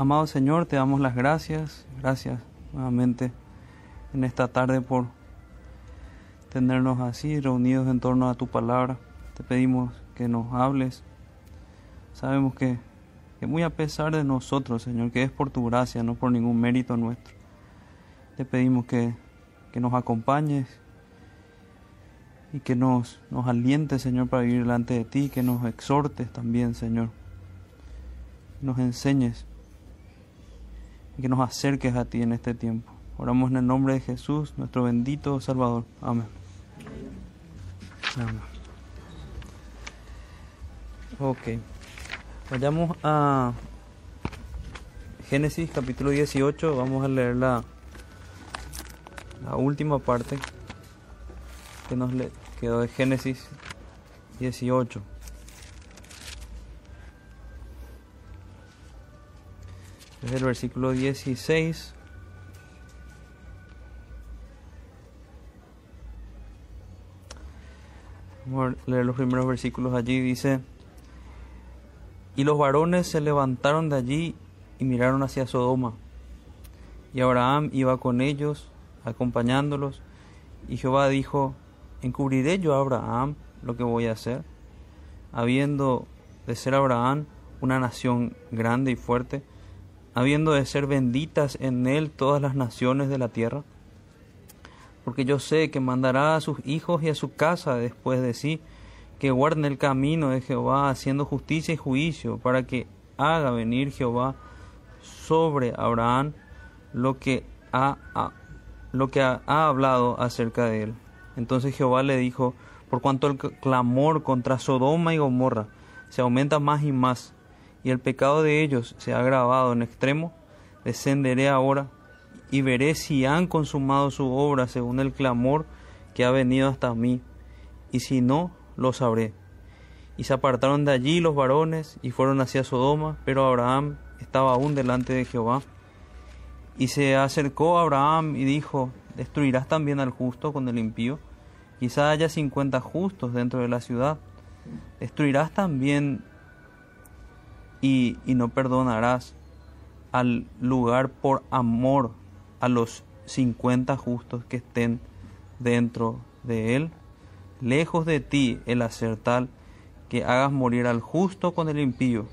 Amado Señor, te damos las gracias, gracias nuevamente en esta tarde por tenernos así reunidos en torno a tu palabra. Te pedimos que nos hables. Sabemos que, muy a pesar de nosotros, Señor, que es por tu gracia, no por ningún mérito nuestro. Te pedimos que, que nos acompañes y que nos, nos alientes, Señor, para vivir delante de ti, que nos exhortes también, Señor. Nos enseñes que nos acerques a ti en este tiempo. Oramos en el nombre de Jesús, nuestro bendito Salvador. Amén. Amén. Ok. Vayamos a Génesis capítulo 18. Vamos a leer la, la última parte que nos quedó de Génesis 18. Desde el versículo 16. Vamos a leer los primeros versículos allí. Dice, y los varones se levantaron de allí y miraron hacia Sodoma. Y Abraham iba con ellos, acompañándolos. Y Jehová dijo, ¿encubriré yo a Abraham lo que voy a hacer? Habiendo de ser Abraham una nación grande y fuerte, habiendo de ser benditas en él todas las naciones de la tierra. Porque yo sé que mandará a sus hijos y a su casa después de sí, que guarden el camino de Jehová, haciendo justicia y juicio, para que haga venir Jehová sobre Abraham lo que ha, lo que ha, ha hablado acerca de él. Entonces Jehová le dijo, por cuanto el clamor contra Sodoma y Gomorra se aumenta más y más, y el pecado de ellos se ha agravado en extremo, descenderé ahora y veré si han consumado su obra según el clamor que ha venido hasta mí, y si no, lo sabré. Y se apartaron de allí los varones y fueron hacia Sodoma, pero Abraham estaba aún delante de Jehová. Y se acercó a Abraham y dijo, ¿destruirás también al justo con el impío? Quizá haya cincuenta justos dentro de la ciudad. ¿Destruirás también y, no perdonarás al lugar por amor a los cincuenta justos que estén dentro de él? Lejos de ti el hacer tal, que hagas morir al justo con el impío,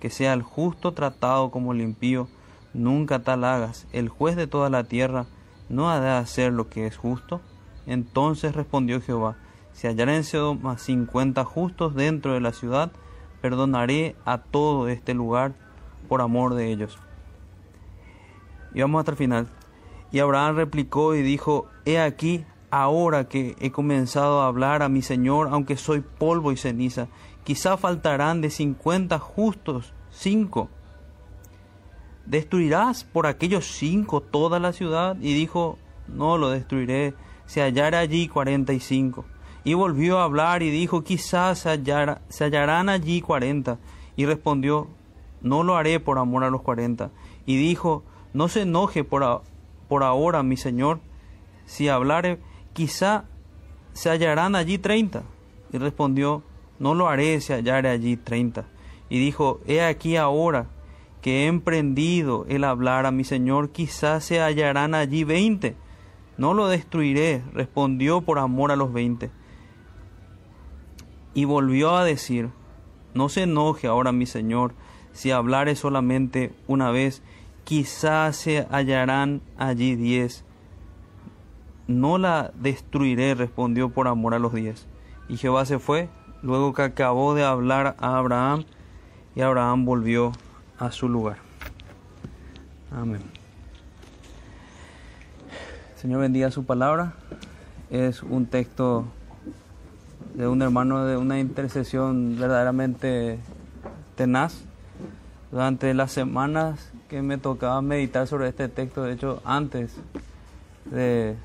que sea el justo tratado como el impío, nunca tal hagas. El juez de toda la tierra no ha de hacer lo que es justo. Entonces respondió Jehová, si hallaren más cincuenta justos dentro de la ciudad, perdonaré a todo este lugar por amor de ellos. Y vamos hasta el final. Y Abraham replicó y dijo, He aquí, ahora que he comenzado a hablar a mi Señor, aunque soy polvo y ceniza, quizá faltarán de cincuenta justos cinco. ¿Destruirás por aquellos cinco toda la ciudad? Y dijo, no lo destruiré, se hallará allí cuarenta y cinco. Y volvió a hablar y dijo, quizás se, hallarán allí cuarenta. Y respondió, no lo haré por amor a los cuarenta. Y dijo, no se enoje por, por ahora, mi señor, si hablare, quizá se hallarán allí treinta. Y respondió, no lo haré si hallare allí treinta. Y dijo, he aquí ahora que he emprendido el hablar a mi señor, quizás se hallarán allí veinte. No lo destruiré, respondió por amor a los veinte. Y volvió a decir, no se enoje ahora mi señor, si hablare solamente una vez, quizás se hallarán allí diez. No la destruiré, respondió por amor a los diez. Y Jehová se fue, luego que acabó de hablar a Abraham, y Abraham volvió a su lugar. Amén. Señor bendiga su palabra. Es un texto de un hermano de una intercesión verdaderamente tenaz. Durante las semanas que me tocaba meditar sobre este texto, de hecho antes de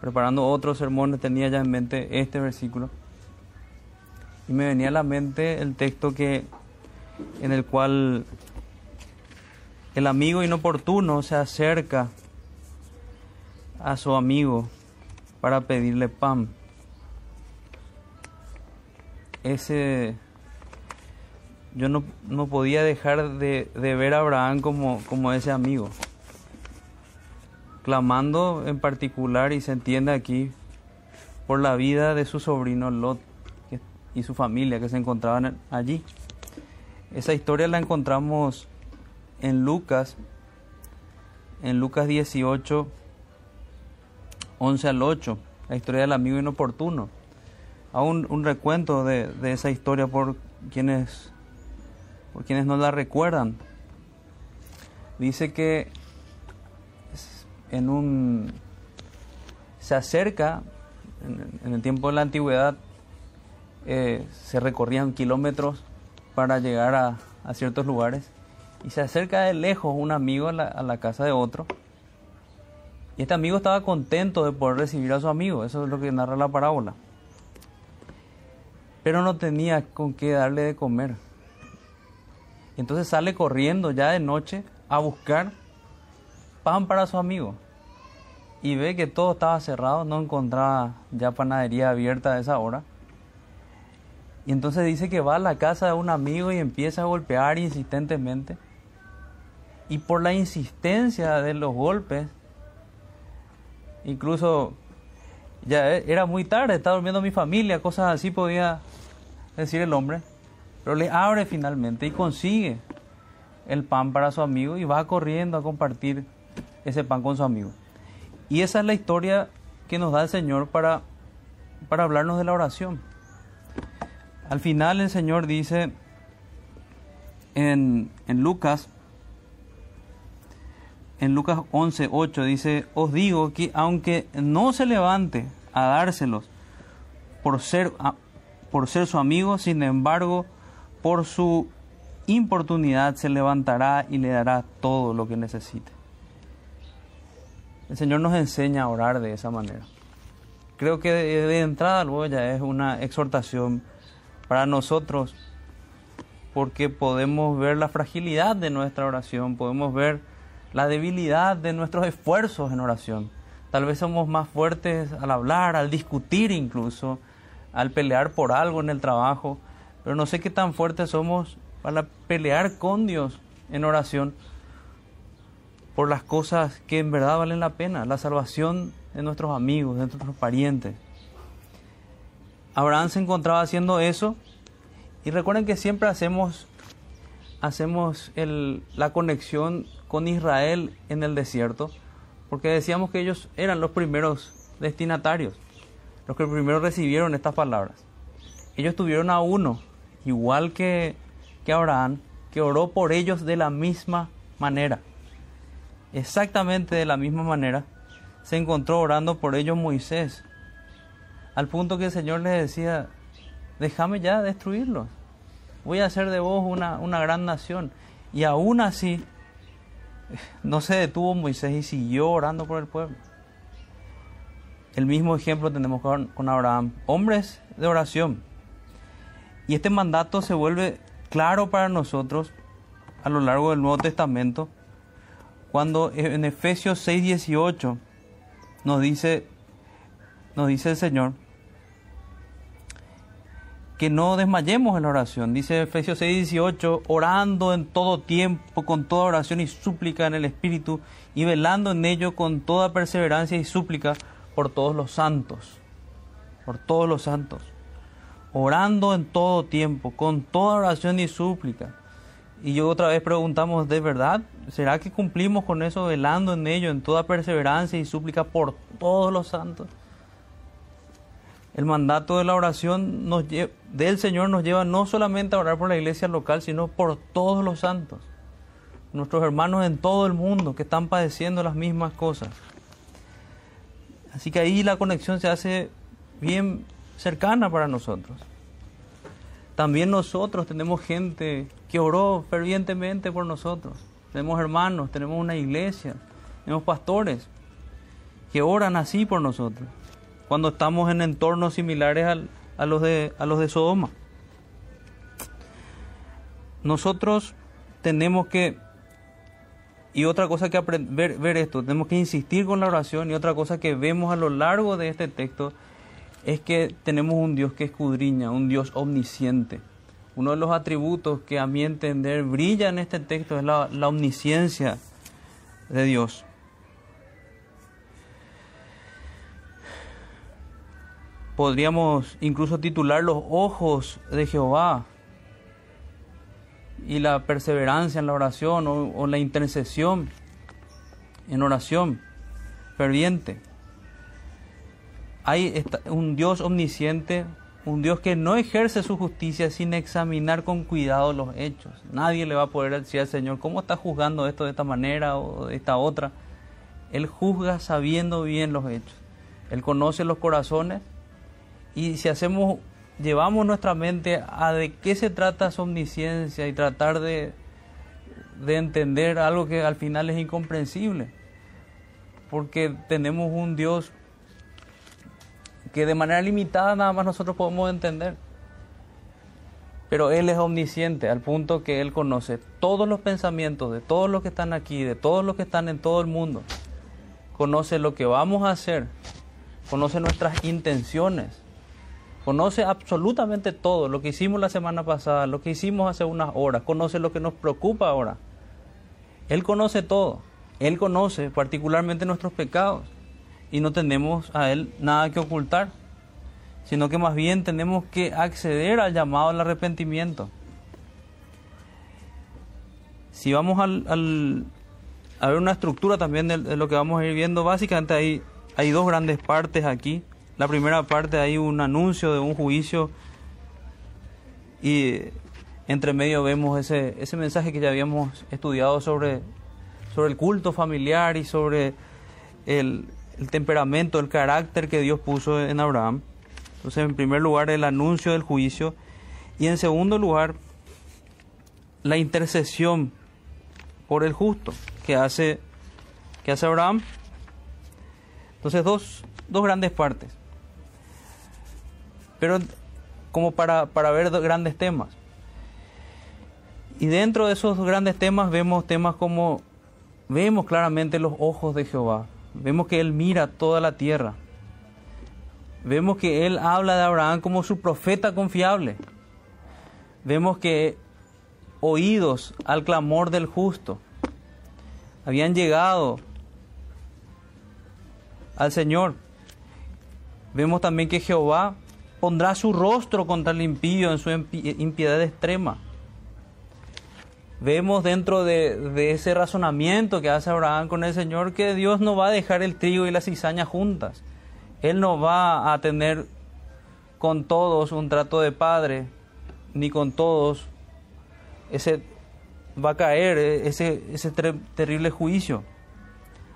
preparando otros sermones tenía ya en mente este versículo. Y me venía a la mente el texto que en el cual el amigo inoportuno se acerca a su amigo para pedirle pan. Ese yo no, no podía dejar de, de, ver a Abraham como, como ese amigo. Clamando en particular, y se entiende aquí, por la vida de su sobrino Lot y su familia que se encontraban allí. Esa historia la encontramos en Lucas, en Lucas 18, 11 al 8, la historia del amigo inoportuno. Aún un recuento de, esa historia por quienes, por quienes no la recuerdan. Dice que en un se acerca en, el tiempo de la antigüedad eh, se recorrían kilómetros para llegar a, a, ciertos lugares y se acerca de lejos un amigo a a la, casa de otro. Y este amigo estaba contento de poder recibir a su amigo, eso es lo que narra la parábola, pero no tenía con qué darle de comer. Entonces sale corriendo ya de noche a buscar pan para su amigo y ve que todo estaba cerrado, no encontraba ya panadería abierta a esa hora. Y entonces dice que va a la casa de un amigo y empieza a golpear insistentemente. Y por la insistencia de los golpes, incluso ya e, era muy tarde, estaba durmiendo mi familia, cosas así podía decir el hombre. Pero le abre finalmente y consigue el pan para su amigo y va corriendo a compartir ese pan con su amigo. Y esa es la historia que nos da el Señor para, para hablarnos de la oración. Al final el Señor dice en, en Lucas, en Lucas 11, 8, dice, os digo que aunque no se levante a dárselos por ser, por ser su amigo, sin embargo, por su importunidad se levantará y le dará todo lo que necesite. El Señor nos enseña a orar de esa manera. Creo que de, entrada luego ya es una exhortación para nosotros porque podemos ver la fragilidad de nuestra oración, podemos ver la debilidad de nuestros esfuerzos en oración. Tal vez somos más fuertes al hablar, al discutir incluso, al pelear por algo en el trabajo, pero no sé qué tan fuertes somos para pelear con Dios en oración por las cosas que en verdad valen la pena, la salvación de nuestros amigos, de nuestros parientes. Abraham se encontraba haciendo eso y recuerden que siempre hacemos, hacemos el, la conexión con Israel en el desierto, porque decíamos que ellos eran los primeros destinatarios, los que primero recibieron estas palabras. Ellos tuvieron a uno, igual que, que Abraham, que oró por ellos de la misma manera exactamente de la misma manera se encontró orando por ellos Moisés, al punto que el Señor le decía, déjame ya destruirlos, voy a hacer de vos una, una gran nación. Y aún así, no se detuvo Moisés y siguió orando por el pueblo. El mismo ejemplo tenemos con, Abraham, hombres de oración. Y este mandato se vuelve claro para nosotros a lo largo del Nuevo Testamento cuando en Efesios 6:18 nos dice, nos dice el Señor que no desmayemos en la oración. Dice Efesios 6:18, orando en todo tiempo, con toda oración y súplica en el Espíritu, y velando en ello con toda perseverancia y súplica por todos los santos, por todos los santos. Orando en todo tiempo, con toda oración y súplica. Y yo otra vez preguntamos, ¿de verdad? ¿Será que cumplimos con eso velando en ello, en toda perseverancia y súplica por todos los santos? El mandato de la oración del Señor nos lleva no solamente a orar por la iglesia local, sino por todos los santos, nuestros hermanos en todo el mundo que están padeciendo las mismas cosas. Así que ahí la conexión se hace bien cercana para nosotros. También nosotros tenemos gente que oró fervientemente por nosotros. Tenemos hermanos, tenemos una iglesia, tenemos pastores que oran así por nosotros. Cuando estamos en entornos similares a, los de, a los de Sodoma. Nosotros tenemos que, y otra cosa que ver, ver esto, tenemos que insistir con la oración y otra cosa que vemos a lo largo de este texto es que tenemos un Dios que escudriña, un Dios omnisciente, Uno de los atributos que a mi entender brilla en este texto es la, la omnisciencia de Dios. Podríamos incluso titular los ojos de Jehová y la perseverancia en la oración o, la intercesión en oración ferviente. Hay un Dios omnisciente, un Dios que no ejerce su justicia sin examinar con cuidado los hechos. Nadie le va a poder decir al Señor, ¿cómo está juzgando esto de esta manera o de esta otra? Él juzga sabiendo bien los hechos. Él conoce los corazones y si hacemos llevamos nuestra mente a de qué se trata su omnisciencia y tratar de, de entender algo que al final es incomprensible. Porque tenemos un Dios que de manera limitada nada más nosotros podemos entender. Pero Él es omnisciente al punto que Él conoce todos los pensamientos de todos los que están aquí, de todos los que están en todo el mundo. Conoce lo que vamos a hacer, conoce nuestras intenciones Conoce absolutamente todo, lo que hicimos la semana pasada, lo que hicimos hace unas horas, conoce lo que nos preocupa ahora. Él conoce todo, Él conoce particularmente nuestros pecados y no tenemos a Él nada que ocultar, sino que más bien tenemos que acceder al llamado al arrepentimiento. Si vamos al, a ver una estructura también de, lo que vamos a ir viendo, básicamente hay, hay dos grandes partes aquí la primera parte hay un anuncio de un juicio y entre medio vemos ese, ese mensaje que ya habíamos estudiado sobre, sobre el culto familiar y sobre el, temperamento, el carácter que Dios puso en Abraham. Entonces, en primer lugar, el anuncio del juicio y en segundo lugar, la intercesión por el justo que hace, que hace Abraham. Entonces, dos, dos grandes partes pero como para, para ver grandes temas. Y dentro de esos grandes temas vemos temas como, vemos claramente los ojos de Jehová, vemos que Él mira toda la tierra, vemos que Él habla de Abraham como su profeta confiable, vemos que oídos al clamor del justo habían llegado al Señor. Vemos también que Jehová pondrá su rostro contra el impío en su impiedad extrema. Vemos dentro de, ese razonamiento que hace Abraham con el Señor que Dios no va a dejar el trigo y la cizaña juntas. Él no va a tener con todos un trato de padre, ni con todos ese va a caer ese, ese terrible juicio.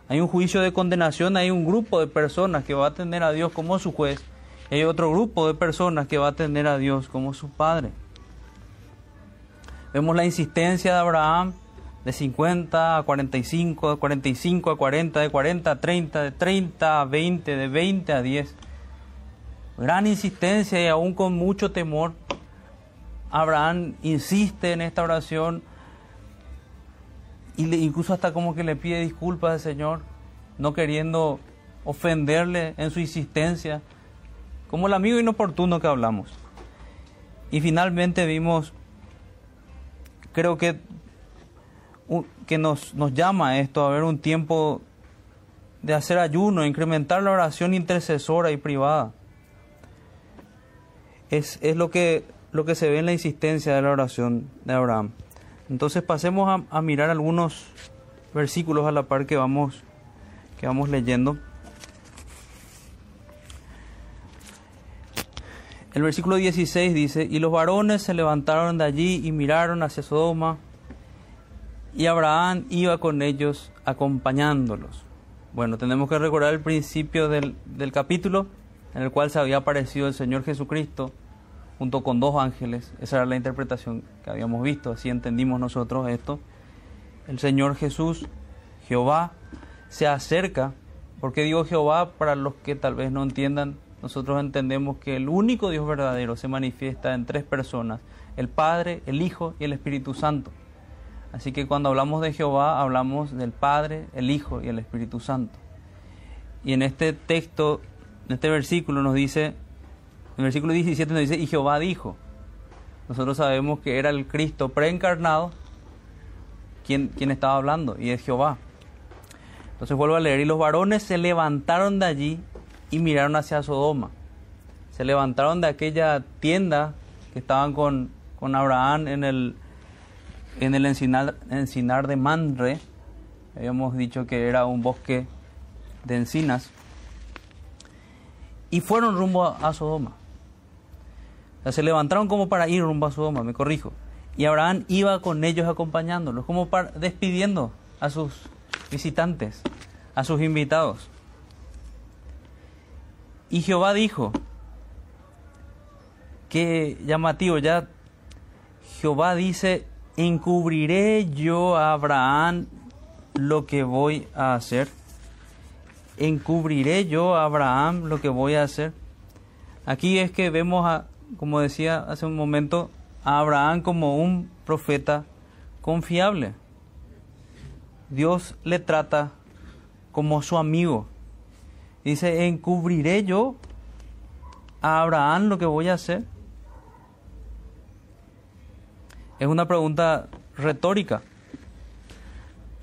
Hay un juicio de condenación, hay un grupo de personas que va a tener a Dios como su juez hay otro grupo de personas que va a tener a Dios como su Padre. Vemos la insistencia de Abraham de 50 a 45, de 45 a 40, de 40 a 30, de 30 a 20, de 20 a 10. Gran insistencia y aún con mucho temor, Abraham insiste en esta oración y incluso hasta como que le pide disculpas al Señor, no queriendo ofenderle en su insistencia como el amigo inoportuno que hablamos. Y finalmente vimos, creo que, que nos, nos llama esto a ver un tiempo de hacer ayuno, incrementar la oración intercesora y privada. Es, es lo, que, lo que se ve en la insistencia de la oración de Abraham. Entonces pasemos a, mirar algunos versículos a la par que vamos, que vamos leyendo. El versículo 16 dice, y los varones se levantaron de allí y miraron hacia Sodoma, y Abraham iba con ellos acompañándolos. Bueno, tenemos que recordar el principio del, del capítulo en el cual se había aparecido el Señor Jesucristo junto con dos ángeles. Esa era la interpretación que habíamos visto, así entendimos nosotros esto. El Señor Jesús, Jehová, se acerca, porque digo Jehová para los que tal vez no entiendan nosotros entendemos que el único Dios verdadero se manifiesta en tres personas, el Padre, el Hijo y el Espíritu Santo. Así que cuando hablamos de Jehová hablamos del Padre, el Hijo y el Espíritu Santo. Y en este texto, en este versículo nos dice, en el versículo 17 nos dice, y Jehová dijo. nosotros sabemos que era el Cristo preencarnado quien, estaba hablando, y es Jehová. Entonces vuelvo a leer, y los varones se levantaron de allí y miraron hacia Sodoma. Se levantaron de aquella tienda que estaban con, con Abraham en el, en el encinar, encinar de Manre. Habíamos dicho que era un bosque de encinas. Y fueron rumbo a, Sodoma. Se levantaron como para ir rumbo a Sodoma, me corrijo. Y Abraham iba con ellos acompañándolos, como para, despidiendo a sus visitantes, a sus invitados. Y Jehová dijo, qué llamativo, ya Jehová dice, encubriré yo a Abraham lo que voy a hacer. Encubriré yo a Abraham lo que voy a hacer. Aquí es que vemos, a, como decía hace un momento, a Abraham como un profeta confiable. Dios le trata como su amigo. Dice, encubriré yo a Abraham lo que voy a hacer. Es una pregunta retórica.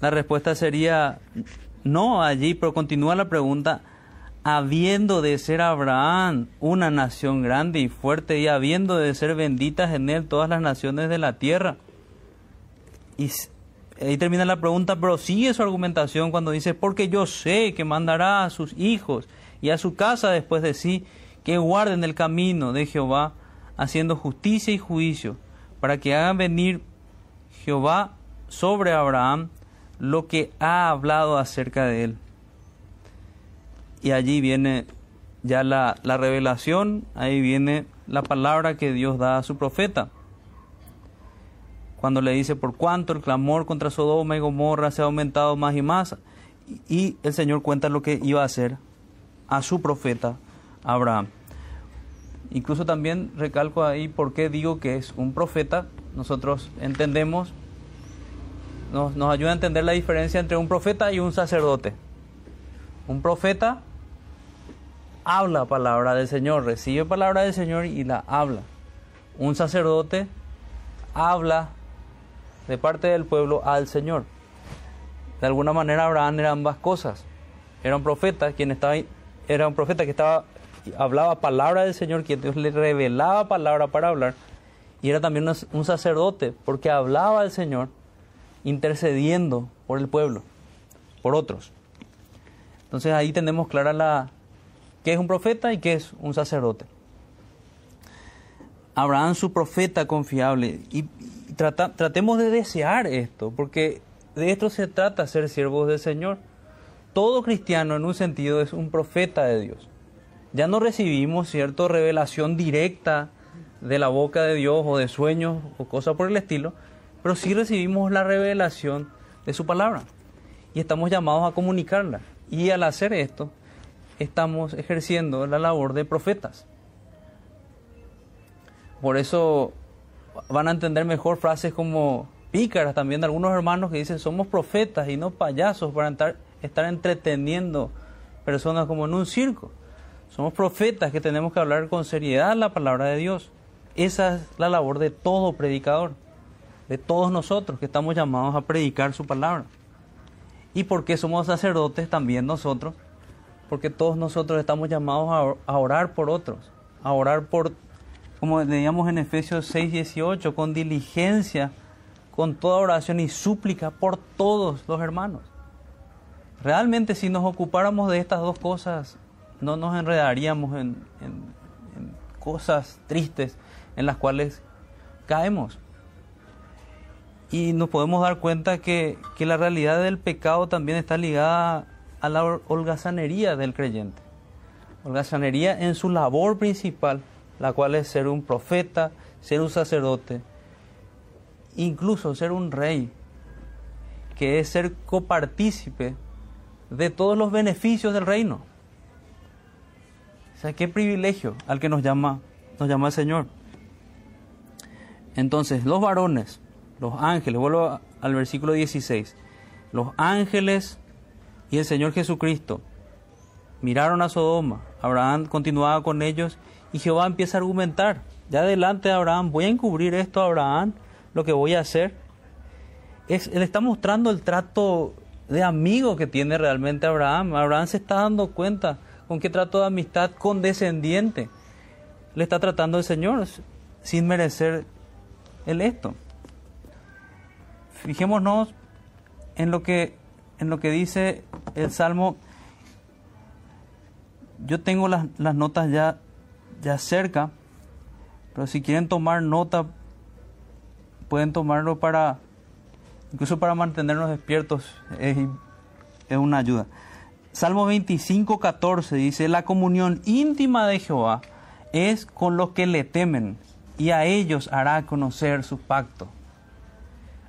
La respuesta sería no allí, pero continúa la pregunta, habiendo de ser Abraham una nación grande y fuerte y habiendo de ser benditas en él todas las naciones de la tierra. Y ahí termina la pregunta, pero sigue su argumentación cuando dice, porque yo sé que mandará a sus hijos y a su casa después de sí, que guarden el camino de Jehová, haciendo justicia y juicio, para que hagan venir Jehová sobre Abraham lo que ha hablado acerca de él. Y allí viene ya la, la revelación, ahí viene la palabra que Dios da a su profeta cuando le dice por cuánto el clamor contra Sodoma y Gomorra se ha aumentado más y más. Y el Señor cuenta lo que iba a hacer a su profeta Abraham. Incluso también recalco ahí por qué digo que es un profeta. Nosotros entendemos, nos, nos ayuda a entender la diferencia entre un profeta y un sacerdote. Un profeta habla palabra del Señor, recibe palabra del Señor y la habla. Un sacerdote habla de parte del pueblo al Señor. De alguna manera Abraham era ambas cosas. Era un profeta quien estaba era un profeta que estaba hablaba palabra del Señor, quien Dios le revelaba palabra para hablar, y era también un sacerdote porque hablaba al Señor intercediendo por el pueblo, por otros. Entonces ahí tenemos clara la qué es un profeta y qué es un sacerdote. Abraham su profeta confiable y, tratemos de desear esto, porque de esto se trata ser siervos del Señor. Todo cristiano en un sentido es un profeta de Dios. Ya no recibimos cierta revelación directa de la boca de Dios o de sueños o cosas por el estilo, pero sí recibimos la revelación de su palabra y estamos llamados a comunicarla. Y al hacer esto, estamos ejerciendo la labor de profetas. Por eso van a entender mejor frases como pícaras también de algunos hermanos que dicen somos profetas y no payasos para estar, entreteniendo personas como en un circo. Somos profetas que tenemos que hablar con seriedad la palabra de Dios. Esa es la labor de todo predicador, de todos nosotros que estamos llamados a predicar su palabra. ¿Y porque somos sacerdotes también nosotros? Porque todos nosotros estamos llamados a orar por otros, a orar por como leíamos en Efesios 6, 18, con diligencia, con toda oración y súplica por todos los hermanos. Realmente si nos ocupáramos de estas dos cosas, no nos enredaríamos en, cosas tristes en las cuales caemos. Y nos podemos dar cuenta que, que la realidad del pecado también está ligada a la holgazanería del creyente. Holgazanería en su labor principal la cual es ser un profeta, ser un sacerdote, incluso ser un rey, que es ser copartícipe de todos los beneficios del reino. O sea, qué privilegio al que nos llama, nos llama el Señor. Entonces, los varones, los ángeles, vuelvo al versículo 16, los ángeles y el Señor Jesucristo miraron a Sodoma, Abraham continuaba con ellos y Jehová empieza a argumentar ya delante de Abraham, voy a encubrir esto a Abraham, lo que voy a hacer. Es, él está mostrando el trato de amigo que tiene realmente Abraham. Abraham se está dando cuenta con qué trato de amistad condescendiente le está tratando el Señor sin merecer el esto. Fijémonos en lo que, en lo que dice el Salmo. Yo tengo las, las notas ya, ya cerca, pero si quieren tomar nota, pueden tomarlo para, incluso para mantenernos despiertos, es, una ayuda. Salmo 25, 14 dice, la comunión íntima de Jehová es con los que le temen y a ellos hará conocer su pacto.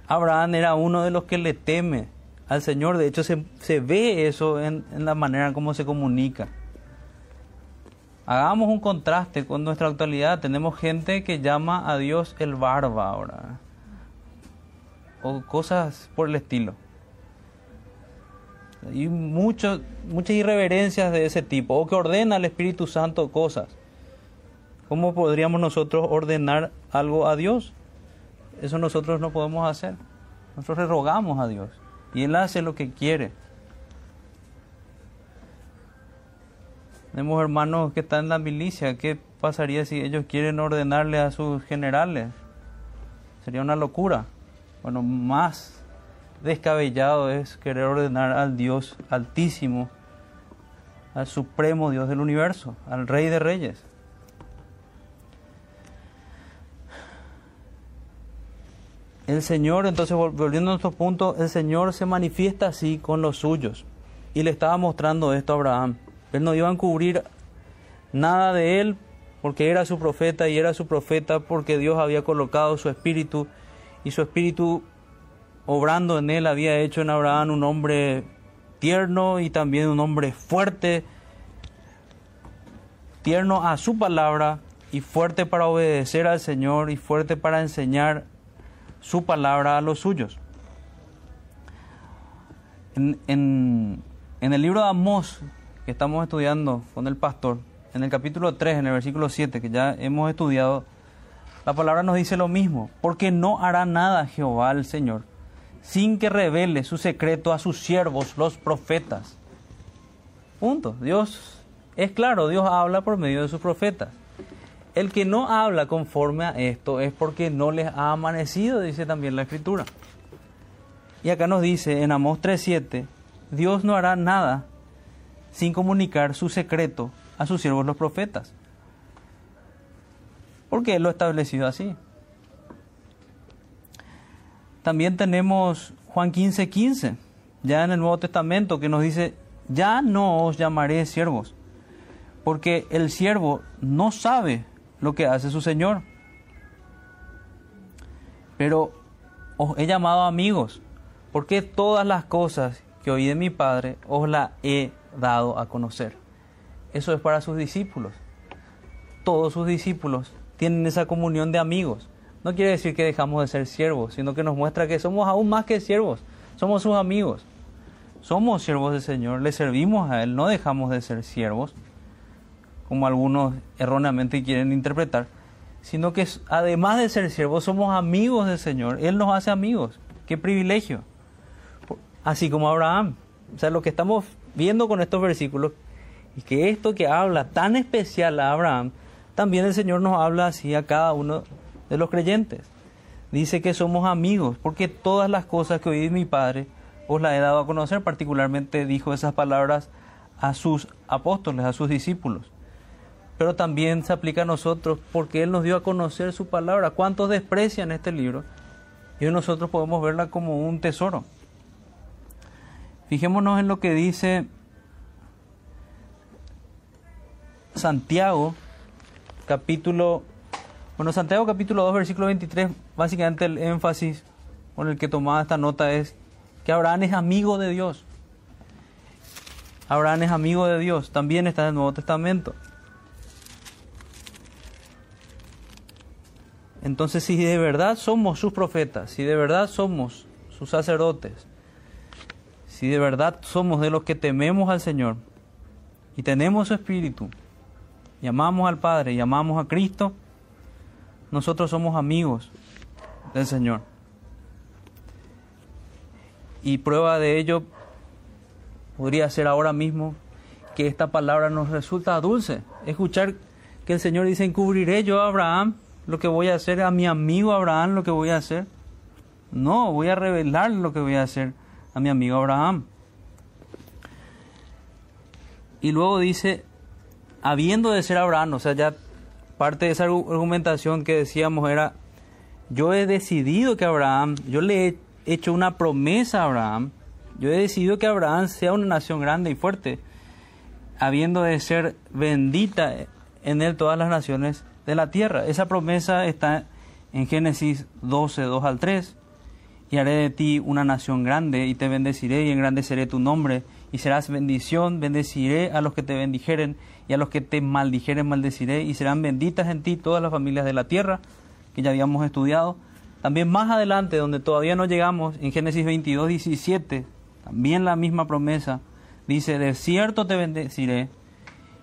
Abraham era uno de los que le teme al Señor, de hecho se, se ve eso en, en, la manera como se comunica. Hagamos un contraste con nuestra actualidad, tenemos gente que llama a Dios el barba ahora, o cosas por el estilo. Y muchas irreverencias de ese tipo, o que ordena al Espíritu Santo cosas. ¿Cómo podríamos nosotros ordenar algo a Dios? Eso nosotros no podemos hacer. Nosotros le rogamos a Dios y Él hace lo que quiere. Tenemos hermanos que están en la milicia. ¿Qué pasaría si ellos quieren ordenarle a sus generales? Sería una locura. Bueno, más descabellado es querer ordenar al Dios altísimo, al supremo Dios del universo, al Rey de Reyes. El Señor, entonces volviendo a nuestro punto, el Señor se manifiesta así con los suyos. Y le estaba mostrando esto a Abraham. Él no iba a encubrir nada de él porque era su profeta y era su profeta porque Dios había colocado su espíritu y su espíritu obrando en él había hecho en Abraham un hombre tierno y también un hombre fuerte, tierno a su palabra y fuerte para obedecer al Señor y fuerte para enseñar su palabra a los suyos. En, en, en el libro de Amós, que estamos estudiando con el pastor, en el capítulo 3, en el versículo 7, que ya hemos estudiado, la palabra nos dice lo mismo, porque no hará nada Jehová el Señor, sin que revele su secreto a sus siervos, los profetas. Punto. Dios es claro, Dios habla por medio de sus profetas. El que no habla conforme a esto es porque no les ha amanecido, dice también la escritura. Y acá nos dice en Amós 3:7, Dios no hará nada sin comunicar su secreto a sus siervos los profetas. Porque Él lo ha establecido así. También tenemos Juan 15:15, 15, ya en el Nuevo Testamento, que nos dice, ya no os llamaré siervos, porque el siervo no sabe lo que hace su Señor. Pero os he llamado amigos, porque todas las cosas que oí de mi Padre os las he dado a conocer. Eso es para sus discípulos. Todos sus discípulos tienen esa comunión de amigos. No quiere decir que dejamos de ser siervos, sino que nos muestra que somos aún más que siervos. Somos sus amigos. Somos siervos del Señor, le servimos a Él, no dejamos de ser siervos como algunos erróneamente quieren interpretar, sino que además de ser siervos somos amigos del Señor. Él nos hace amigos. Qué privilegio. Así como Abraham. O sea, lo que estamos viendo con estos versículos y que esto que habla tan especial a Abraham, también el Señor nos habla así a cada uno de los creyentes. Dice que somos amigos, porque todas las cosas que oí de mi Padre os las he dado a conocer, particularmente dijo esas palabras a sus apóstoles, a sus discípulos pero también se aplica a nosotros porque Él nos dio a conocer su palabra. ¿Cuántos desprecian este libro? Y nosotros podemos verla como un tesoro. Fijémonos en lo que dice Santiago, capítulo, bueno, Santiago capítulo 2, versículo 23, básicamente el énfasis con el que tomaba esta nota es que Abraham es amigo de Dios. Abraham es amigo de Dios, también está en el Nuevo Testamento. Entonces, si de verdad somos sus profetas, si de verdad somos sus sacerdotes, si de verdad somos de los que tememos al Señor y tenemos su espíritu, y amamos al Padre y amamos a Cristo, nosotros somos amigos del Señor. Y prueba de ello podría ser ahora mismo que esta palabra nos resulta dulce. Escuchar que el Señor dice, encubriré yo a Abraham lo que voy a hacer, a mi amigo Abraham lo que voy a hacer. No, voy a revelar lo que voy a hacer a mi amigo Abraham. Y luego dice, habiendo de ser Abraham, o sea, ya parte de esa argumentación que decíamos era, yo he decidido que Abraham, yo le he hecho una promesa a Abraham, yo he decidido que Abraham sea una nación grande y fuerte, habiendo de ser bendita en él todas las naciones de la tierra. Esa promesa está en Génesis 12, 2 al 3. Y haré de ti una nación grande y te bendeciré y engrandeceré tu nombre y serás bendición, bendeciré a los que te bendijeren y a los que te maldijeren maldeciré y serán benditas en ti todas las familias de la tierra que ya habíamos estudiado. También más adelante, donde todavía no llegamos, en Génesis 22, 17, también la misma promesa, dice, de cierto te bendeciré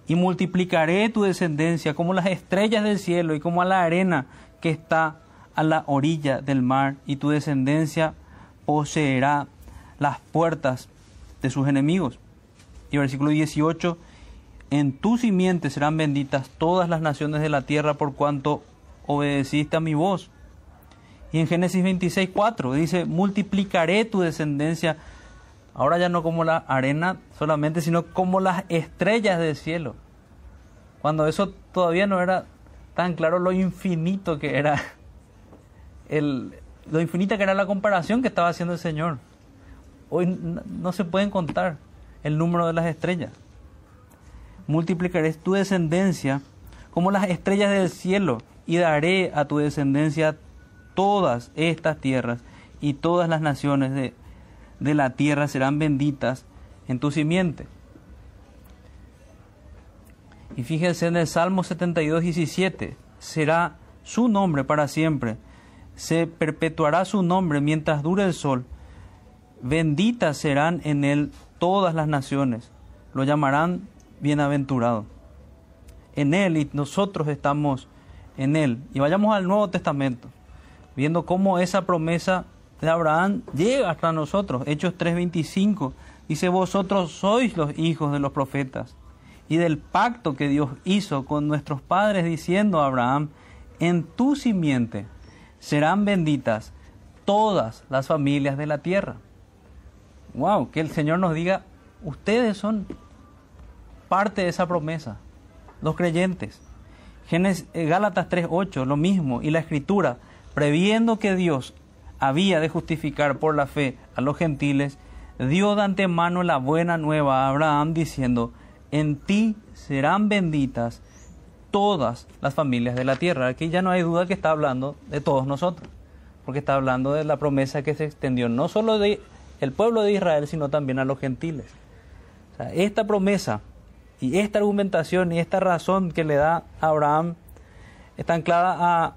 y multiplicaré tu descendencia como las estrellas del cielo y como a la arena que está a la orilla del mar, y tu descendencia poseerá las puertas de sus enemigos. Y versículo 18, en tu simiente serán benditas todas las naciones de la tierra por cuanto obedeciste a mi voz. Y en Génesis 26, 4 dice, multiplicaré tu descendencia, ahora ya no como la arena solamente, sino como las estrellas del cielo. Cuando eso todavía no era tan claro lo infinito que era, lo infinita que era la comparación que estaba haciendo el Señor. Hoy no se pueden contar el número de las estrellas. Multiplicaré tu descendencia como las estrellas del cielo y daré a tu descendencia todas estas tierras y todas las naciones de, de la tierra serán benditas en tu simiente. Y fíjense en el Salmo 72, 17, será su nombre para siempre, se perpetuará su nombre mientras dure el sol benditas serán en él todas las naciones, lo llamarán bienaventurado. En él y nosotros estamos en él. Y vayamos al Nuevo Testamento, viendo cómo esa promesa de Abraham llega hasta nosotros. Hechos 3:25 dice, vosotros sois los hijos de los profetas y del pacto que Dios hizo con nuestros padres diciendo a Abraham, en tu simiente serán benditas todas las familias de la tierra wow, que el Señor nos diga, ustedes son parte de esa promesa, los creyentes. Génesis, eh, Gálatas 3.8, lo mismo, y la escritura, previendo que Dios había de justificar por la fe a los gentiles, dio de antemano la buena nueva a Abraham diciendo, en ti serán benditas todas las familias de la tierra. Aquí ya no hay duda que está hablando de todos nosotros, porque está hablando de la promesa que se extendió no solo de el pueblo de Israel, sino también a los gentiles. esta promesa y esta argumentación y esta razón que le da a Abraham está anclada a,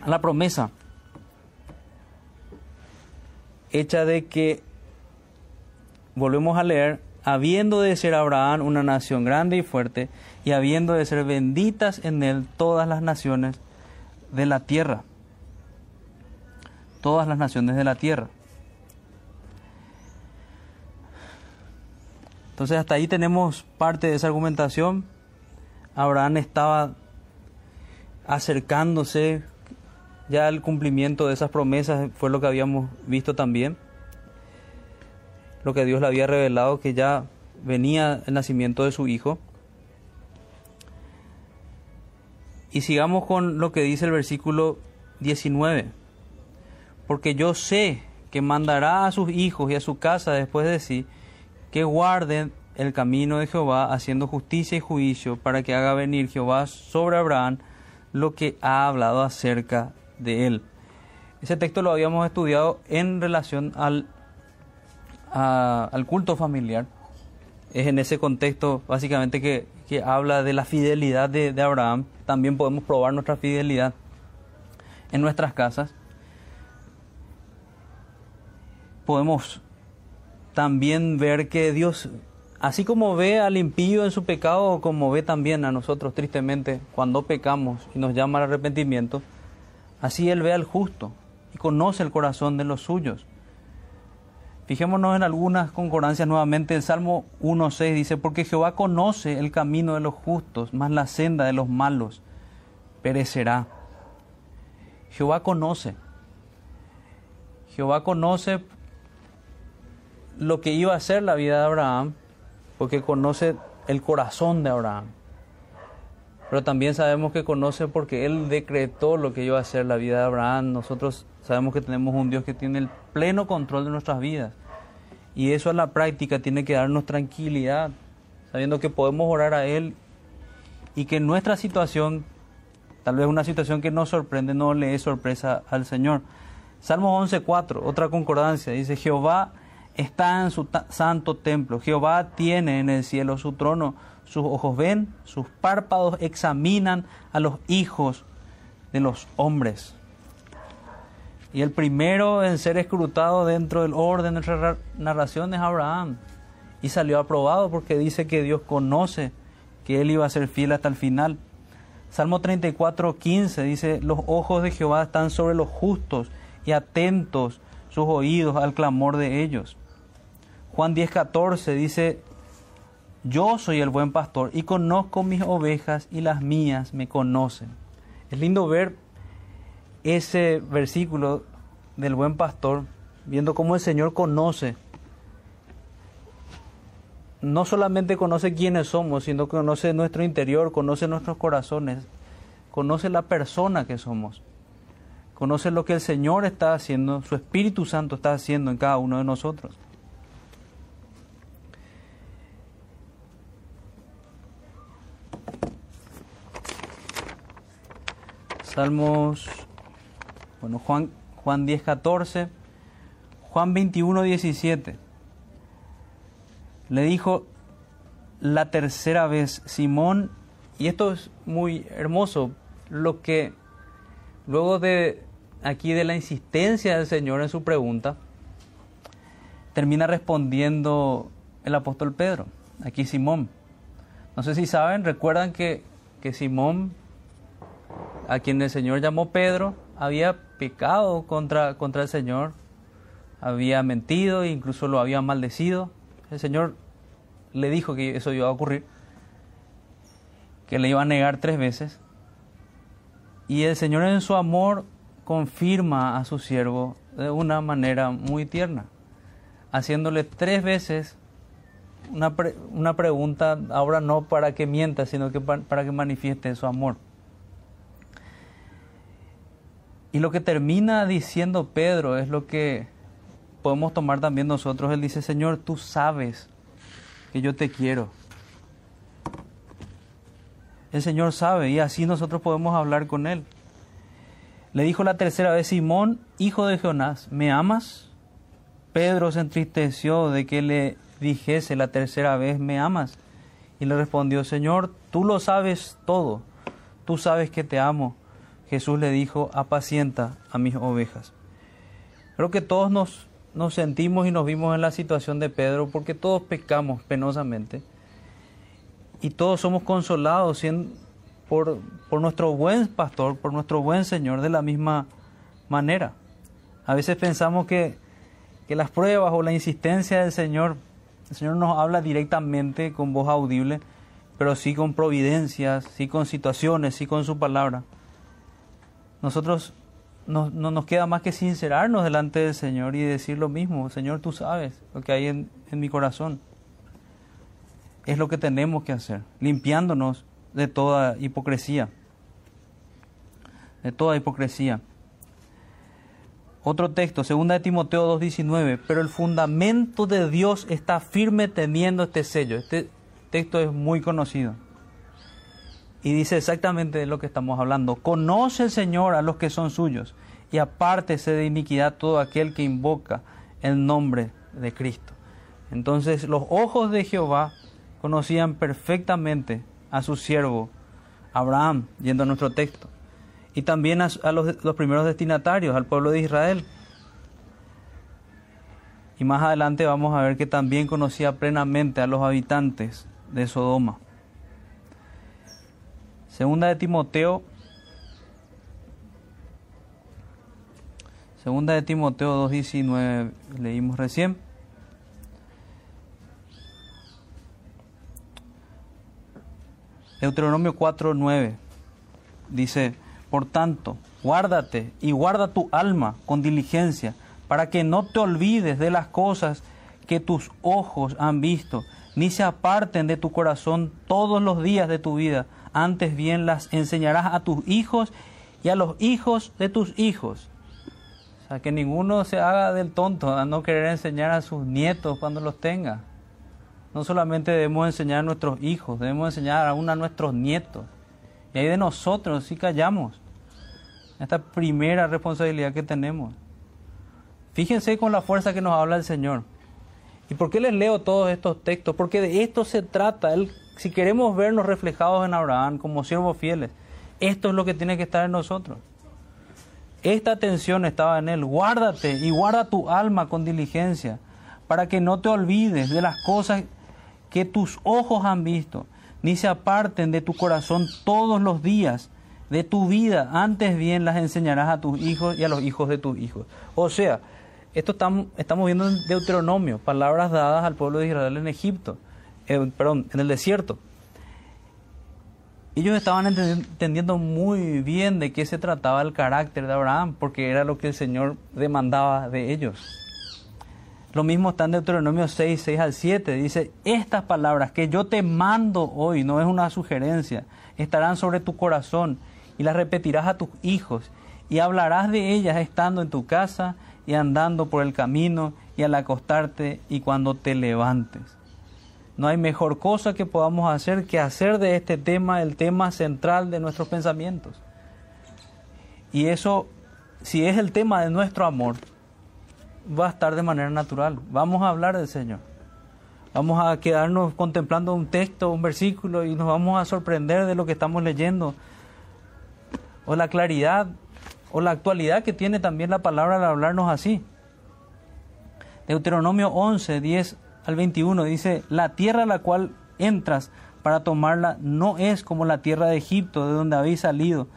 a la promesa hecha de que, volvemos a leer, habiendo de ser Abraham una nación grande y fuerte, y habiendo de ser benditas en él todas las naciones de la tierra. Todas las naciones de la tierra. Entonces hasta ahí tenemos parte de esa argumentación. Abraham estaba acercándose ya al cumplimiento de esas promesas, fue lo que habíamos visto también. Lo que Dios le había revelado, que ya venía el nacimiento de su hijo. Y sigamos con lo que dice el versículo 19. Porque yo sé que mandará a sus hijos y a su casa después de sí que guarden el camino de Jehová, haciendo justicia y juicio, para que haga venir Jehová sobre Abraham lo que ha hablado acerca de él. Ese texto lo habíamos estudiado en relación al, al culto familiar. Es en ese contexto básicamente que, que habla de la fidelidad de, de Abraham. También podemos probar nuestra fidelidad en nuestras casas. Podemos también ver que Dios Así como ve al impío en su pecado, como ve también a nosotros tristemente cuando pecamos y nos llama al arrepentimiento, así Él ve al justo y conoce el corazón de los suyos. Fijémonos en algunas concordancias nuevamente. El Salmo 1.6 dice, porque Jehová conoce el camino de los justos, mas la senda de los malos perecerá. Jehová conoce. Jehová conoce lo que iba a ser la vida de Abraham, porque conoce el corazón de Abraham. Pero también sabemos que conoce porque Él decretó lo que iba a ser la vida de Abraham. Nosotros sabemos que tenemos un Dios que tiene el pleno control de nuestras vidas. Y eso a la práctica tiene que darnos tranquilidad, sabiendo que podemos orar a Él y que nuestra situación, tal vez una situación que nos sorprende, no le es sorpresa al Señor. Salmo 11.4, otra concordancia, dice, Jehová está en su santo templo. Jehová tiene en el cielo su trono. Sus ojos ven, sus párpados examinan a los hijos de los hombres. Y el primero en ser escrutado dentro del orden de nuestra narración es Abraham. Y salió aprobado porque dice que Dios conoce que él iba a ser fiel hasta el final. Salmo 34, 15 dice, los ojos de Jehová están sobre los justos y atentos sus oídos al clamor de ellos. Juan 10:14 dice, yo soy el buen pastor y conozco mis ovejas y las mías me conocen. Es lindo ver ese versículo del buen pastor, viendo cómo el Señor conoce, no solamente conoce quiénes somos, sino que conoce nuestro interior, conoce nuestros corazones, conoce la persona que somos, conoce lo que el Señor está haciendo, su Espíritu Santo está haciendo en cada uno de nosotros. Salmos, bueno, Juan, Juan 10, 14, Juan 21, 17. Le dijo la tercera vez Simón, y esto es muy hermoso, lo que luego de aquí de la insistencia del Señor en su pregunta, termina respondiendo el apóstol Pedro, aquí Simón. No sé si saben, recuerdan que, que Simón a quien el Señor llamó Pedro, había pecado contra, contra el Señor, había mentido e incluso lo había maldecido. El Señor le dijo que eso iba a ocurrir, que le iba a negar tres veces. Y el Señor en su amor confirma a su siervo de una manera muy tierna, haciéndole tres veces una, una pregunta, ahora no para que mienta, sino que para que manifieste su amor. Y lo que termina diciendo Pedro es lo que podemos tomar también nosotros. Él dice, Señor, tú sabes que yo te quiero. El Señor sabe y así nosotros podemos hablar con Él. Le dijo la tercera vez, Simón, hijo de Jonás, ¿me amas? Pedro se entristeció de que le dijese la tercera vez, ¿me amas? Y le respondió, Señor, tú lo sabes todo, tú sabes que te amo. Jesús le dijo, apacienta a mis ovejas. Creo que todos nos, sentimos y nos vimos en la situación de Pedro porque todos pecamos penosamente y todos somos consolados por, por nuestro buen pastor, por nuestro buen Señor de la misma manera. A veces pensamos que, que las pruebas o la insistencia del Señor, el Señor nos habla directamente con voz audible, pero sí con providencias, sí con situaciones, sí con su palabra nosotros no, nos queda más que sincerarnos delante del Señor y decir lo mismo, Señor, tú sabes lo que hay en, en mi corazón. Es lo que tenemos que hacer, limpiándonos de toda hipocresía, de toda hipocresía. Otro texto, 2 de Timoteo 2.19, pero el fundamento de Dios está firme teniendo este sello. Este texto es muy conocido. Y dice exactamente de lo que estamos hablando. Conoce el Señor a los que son suyos y apártese de iniquidad todo aquel que invoca el nombre de Cristo. Entonces los ojos de Jehová conocían perfectamente a su siervo Abraham, yendo a nuestro texto, y también a, los, los primeros destinatarios, al pueblo de Israel. Y más adelante vamos a ver que también conocía plenamente a los habitantes de Sodoma. Segunda de Timoteo. Segunda de Timoteo 2.19 leímos recién. Deuteronomio 4.9 dice, por tanto, guárdate y guarda tu alma con diligencia, para que no te olvides de las cosas que tus ojos han visto, ni se aparten de tu corazón todos los días de tu vida, antes bien las enseñarás a tus hijos y a los hijos de tus hijos. O sea, que ninguno se haga del tonto a no querer enseñar a sus nietos cuando los tenga. No solamente debemos enseñar a nuestros hijos, debemos enseñar aún a nuestros nietos. Y ahí de nosotros si callamos. Esta primera responsabilidad que tenemos. Fíjense con la fuerza que nos habla el Señor. ¿Y por qué les leo todos estos textos? Porque de esto se trata. Si queremos vernos reflejados en Abraham como siervos fieles, esto es lo que tiene que estar en nosotros. Esta atención estaba en él. Guárdate y guarda tu alma con diligencia para que no te olvides de las cosas que tus ojos han visto, ni se aparten de tu corazón todos los días de tu vida. Antes bien las enseñarás a tus hijos y a los hijos de tus hijos. O sea, esto estamos, estamos viendo en Deuteronomio, palabras dadas al pueblo de Israel en Egipto, perdón, en el desierto. Ellos estaban entendiendo muy bien de qué se trataba el carácter de Abraham, porque era lo que el Señor demandaba de ellos. Lo mismo está en Deuteronomio 6, 6 al 7. Dice, estas palabras que yo te mando hoy, no es una sugerencia, estarán sobre tu corazón y las repetirás a tus hijos y hablarás de ellas estando en tu casa y andando por el camino y al acostarte y cuando te levantes. No hay mejor cosa que podamos hacer que hacer de este tema el tema central de nuestros pensamientos. Y eso, si es el tema de nuestro amor, va a estar de manera natural. Vamos a hablar del Señor. Vamos a quedarnos contemplando un texto, un versículo y nos vamos a sorprender de lo que estamos leyendo. O la claridad o la actualidad que tiene también la palabra al hablarnos así. Deuteronomio 11, 10 al 21 dice, la tierra a la cual entras para tomarla no es como la tierra de Egipto, de donde habéis salido,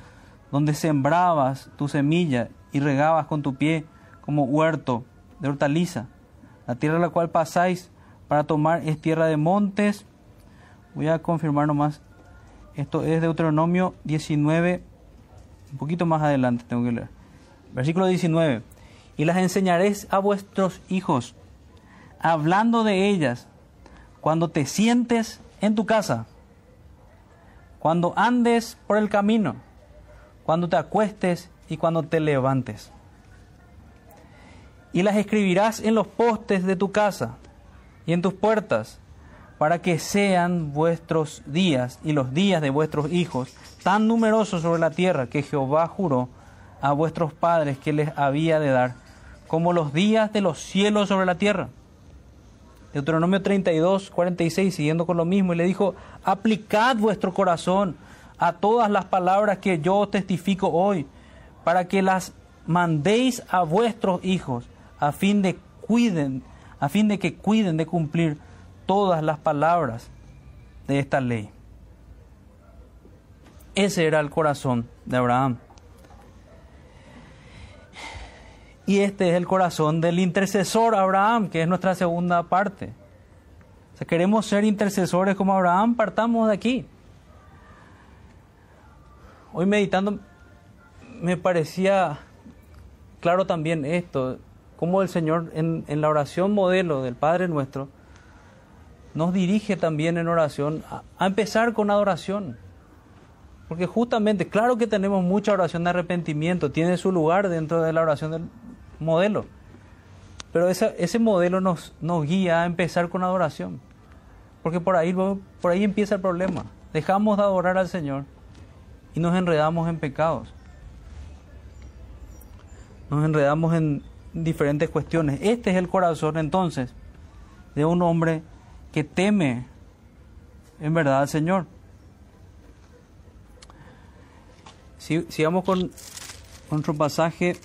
donde sembrabas tu semilla y regabas con tu pie como huerto de hortaliza. La tierra a la cual pasáis para tomar es tierra de montes. Voy a confirmar nomás. Esto es Deuteronomio 19, un poquito más adelante tengo que leer. Versículo 19. Y las enseñaréis a vuestros hijos, hablando de ellas, cuando te sientes en tu casa, cuando andes por el camino, cuando te acuestes y cuando te levantes. Y las escribirás en los postes de tu casa y en tus puertas, para que sean vuestros días y los días de vuestros hijos tan numerosos sobre la tierra que Jehová juró a vuestros padres que les había de dar, como los días de los cielos sobre la tierra. Deuteronomio 32, 46, siguiendo con lo mismo, y le dijo, aplicad vuestro corazón a todas las palabras que yo testifico hoy, para que las mandéis a vuestros hijos, a fin de cuiden, a fin de que cuiden de cumplir todas las palabras de esta ley. Ese era el corazón de Abraham. Y este es el corazón del intercesor Abraham, que es nuestra segunda parte. Si queremos ser intercesores como Abraham, partamos de aquí. Hoy meditando me parecía claro también esto, como el Señor en, en la oración modelo del Padre nuestro, nos dirige también en oración a, empezar con adoración. Porque justamente, claro que tenemos mucha oración de arrepentimiento, tiene su lugar dentro de la oración del modelo. Pero ese modelo nos, nos guía a empezar con adoración. Porque por ahí, por ahí empieza el problema. Dejamos de adorar al Señor y nos enredamos en pecados. Nos enredamos en diferentes cuestiones. Este es el corazón entonces de un hombre que teme en verdad al Señor. Si, sigamos con otro pasaje.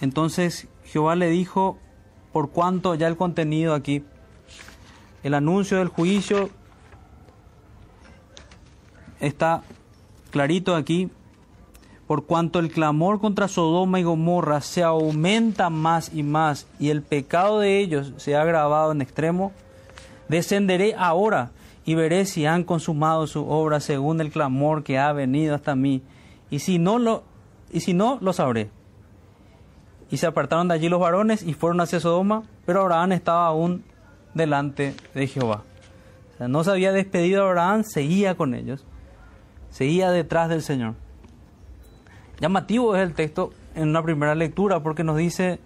Entonces Jehová le dijo, por cuanto ya el contenido aquí, el anuncio del juicio está clarito aquí, por cuanto el clamor contra Sodoma y Gomorra se aumenta más y más y el pecado de ellos se ha agravado en extremo, descenderé ahora y veré si han consumado su obra según el clamor que ha venido hasta mí, y si no lo, y si no, lo sabré. Y se apartaron de allí los varones y fueron hacia Sodoma, pero Abraham estaba aún delante de Jehová. O sea, no se había despedido Abraham, seguía con ellos, seguía detrás del Señor. Llamativo es el texto en una primera lectura porque nos dice,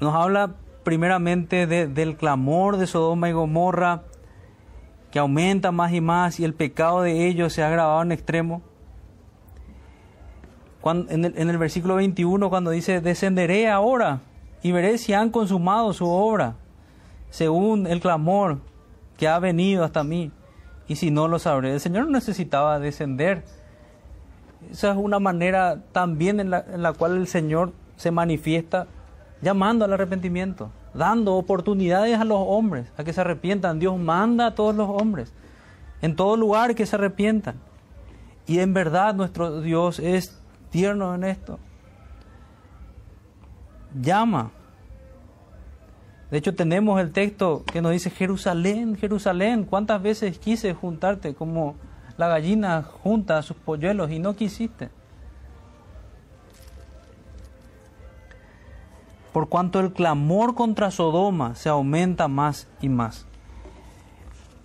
nos habla primeramente del clamor de Sodoma y Gomorra, que aumenta más y más y el pecado de ellos se ha agravado en extremo. En, el, en el versículo 21 cuando dice, descenderé ahora y veré si han consumado su obra, según el clamor que ha venido hasta mí, y si no lo sabré. El Señor necesitaba descender esa es una manera también en la, en la cual el Señor se manifiesta llamando al arrepentimiento, dando oportunidades a los hombres a que se arrepientan. Dios manda a todos los hombres, en todo lugar que se arrepientan. Y en verdad nuestro Dios es tierno en esto. Llama. De hecho tenemos el texto que nos dice, Jerusalén, Jerusalén, ¿cuántas veces quise juntarte como la gallina junta a sus polluelos y no quisiste. Por cuanto el clamor contra Sodoma se aumenta más y más.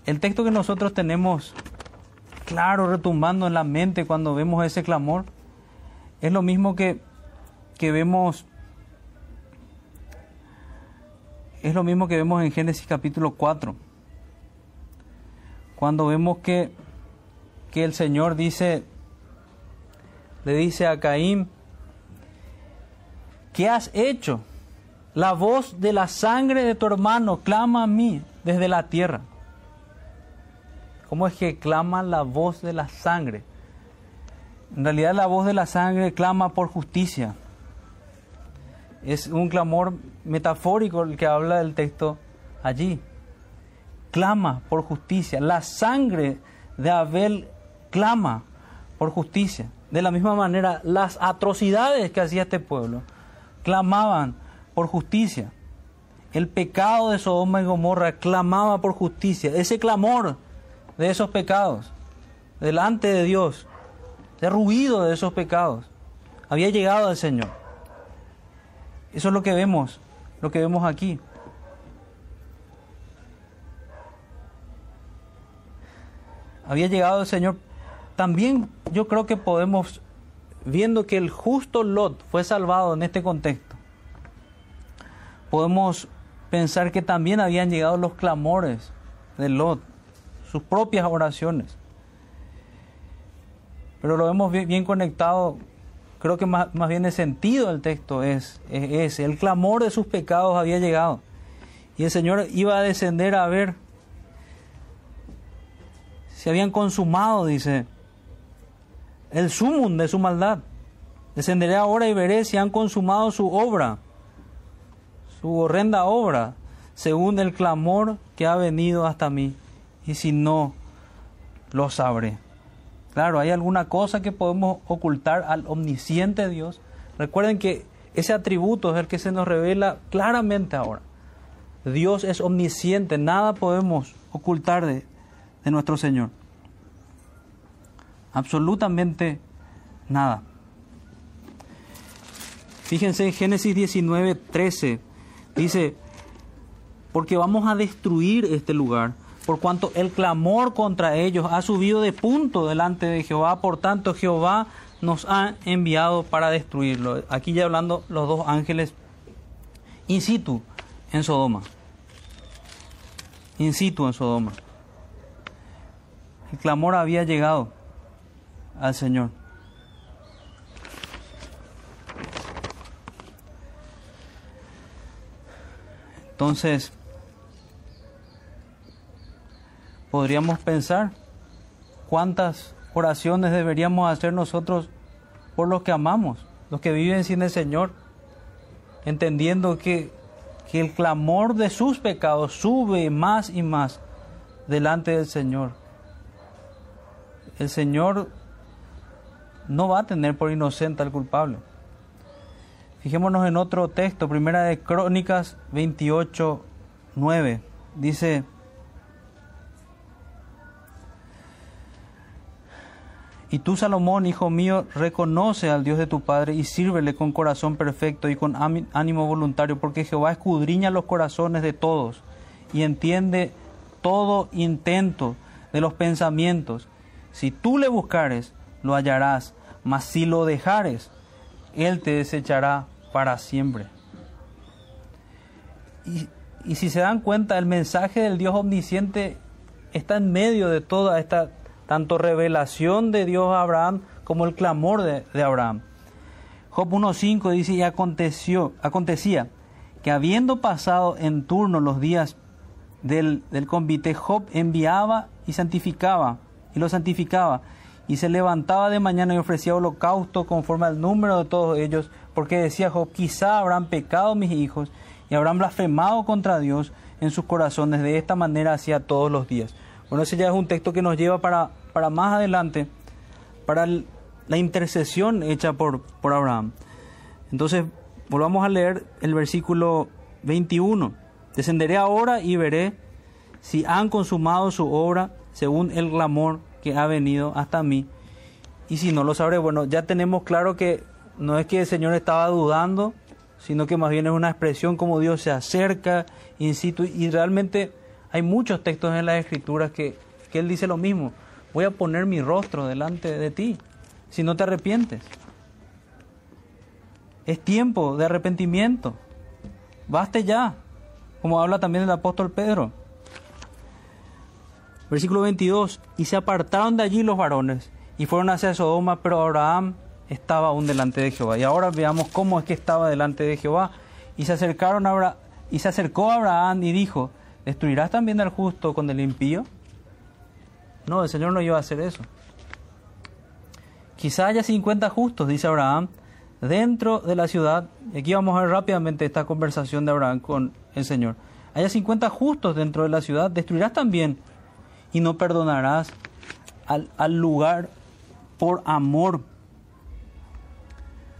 El texto que nosotros tenemos claro retumbando en la mente cuando vemos ese clamor es lo mismo que, que vemos es lo mismo que vemos en Génesis capítulo 4 cuando vemos que que el Señor dice, le dice a Caín, ¿qué has hecho? La voz de la sangre de tu hermano clama a mí desde la tierra. ¿Cómo es que clama la voz de la sangre? En realidad la voz de la sangre clama por justicia. Es un clamor metafórico el que habla del texto allí. Clama por justicia. La sangre de Abel clama por justicia. De la misma manera, las atrocidades que hacía este pueblo clamaban por justicia. El pecado de Sodoma y Gomorra clamaba por justicia. Ese clamor de esos pecados delante de Dios, ese ruido de esos pecados, había llegado al Señor. Eso es lo que vemos, lo que vemos aquí. Había llegado el Señor también yo creo que podemos, viendo que el justo Lot fue salvado en este contexto, podemos pensar que también habían llegado los clamores de Lot, sus propias oraciones. Pero lo vemos bien, conectado, creo que más, bien el sentido del texto es, es ese, el clamor de sus pecados había llegado. Y el Señor iba a descender a ver si habían consumado, dice, el sumum de su maldad. Descenderé ahora y veré si han consumado su obra, su horrenda obra, según el clamor que ha venido hasta mí. Y si no, lo sabré. Claro, hay alguna cosa que podemos ocultar al omnisciente Dios. Recuerden que ese atributo es el que se nos revela claramente ahora. Dios es omnisciente, nada podemos ocultar de, de nuestro Señor absolutamente nada. Fíjense en Génesis 19, 13, dice, porque vamos a destruir este lugar, por cuanto el clamor contra ellos ha subido de punto delante de Jehová, por tanto Jehová nos ha enviado para destruirlo. Aquí ya hablando los dos ángeles in situ en Sodoma. In situ en Sodoma. El clamor había llegado al Señor. Entonces, podríamos pensar cuántas oraciones deberíamos hacer nosotros por los que amamos, los que viven sin el Señor, entendiendo que que el clamor de sus pecados sube más y más delante del Señor. El Señor no va a tener por inocente al culpable. Fijémonos en otro texto, primera de Crónicas 28, 9. Dice, Y tú, Salomón, hijo mío, reconoce al Dios de tu Padre y sírvele con corazón perfecto y con ánimo voluntario, porque Jehová escudriña los corazones de todos y entiende todo intento de los pensamientos. Si tú le buscares, lo hallarás, mas si lo dejares, Él te desechará para siempre. Y, y si se dan cuenta, el mensaje del Dios omnisciente está en medio de toda esta tanto revelación de Dios a Abraham como el clamor de, Abraham. Job 1.5 dice, y aconteció, acontecía que habiendo pasado en turno los días del, del convite, Job enviaba y santificaba, y lo santificaba, y se levantaba de mañana y ofrecía holocausto conforme al número de todos ellos, porque decía Job, quizá habrán pecado mis hijos, y habrán blasfemado contra Dios en sus corazones, de esta manera hacía todos los días. Bueno, ese ya es un texto que nos lleva para para más adelante, para la intercesión hecha por, por Abraham. Entonces, volvamos a leer el versículo 21. Descenderé ahora y veré si han consumado su obra según el clamor que ha venido hasta mí. Y si no lo sabré, bueno, ya tenemos claro que no es que el Señor estaba dudando, sino que más bien es una expresión como Dios se acerca in situ. Y realmente hay muchos textos en las Escrituras que, que Él dice lo mismo voy a poner mi rostro delante de ti si no te arrepientes. Es tiempo de arrepentimiento. Baste ya, como habla también el apóstol Pedro. Versículo 22, y se apartaron de allí los varones y fueron hacia Sodoma, pero Abraham estaba aún delante de Jehová. Y ahora veamos cómo es que estaba delante de Jehová. Y se acercaron a y se acercó a Abraham y dijo, ¿destruirás también al justo con el impío? No, el Señor no iba a hacer eso. Quizá haya 50 justos, dice Abraham, dentro de la ciudad. Y aquí vamos a ver rápidamente esta conversación de Abraham con el Señor. Haya 50 justos dentro de la ciudad, destruirás también y no perdonarás al, al lugar por amor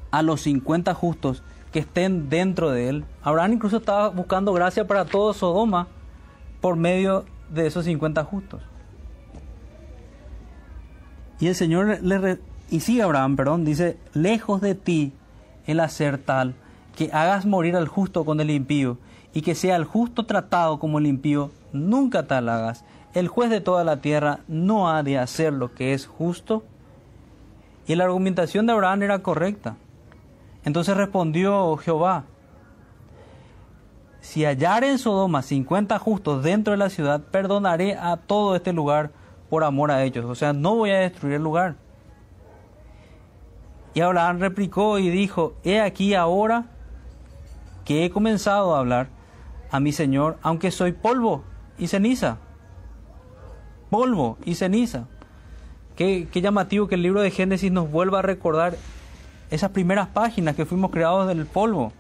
a los 50 justos que estén dentro de él. Abraham incluso estaba buscando gracia para todo Sodoma por medio de esos 50 justos. Y el Señor le y sigue Abraham, perdón, dice, lejos de ti el hacer tal, que hagas morir al justo con el impío, y que sea el justo tratado como el impío, nunca tal hagas. El juez de toda la tierra no ha de hacer lo que es justo. Y la argumentación de Abraham era correcta. Entonces respondió Jehová, si hallare en Sodoma 50 justos dentro de la ciudad, perdonaré a todo este lugar por amor a ellos. O sea, no voy a destruir el lugar. Y Abraham replicó y dijo, he aquí ahora que he comenzado a hablar a mi Señor, aunque soy polvo y ceniza. Polvo y ceniza. Qué, qué llamativo que el libro de Génesis nos vuelva a recordar esas primeras páginas que fuimos creados del polvo.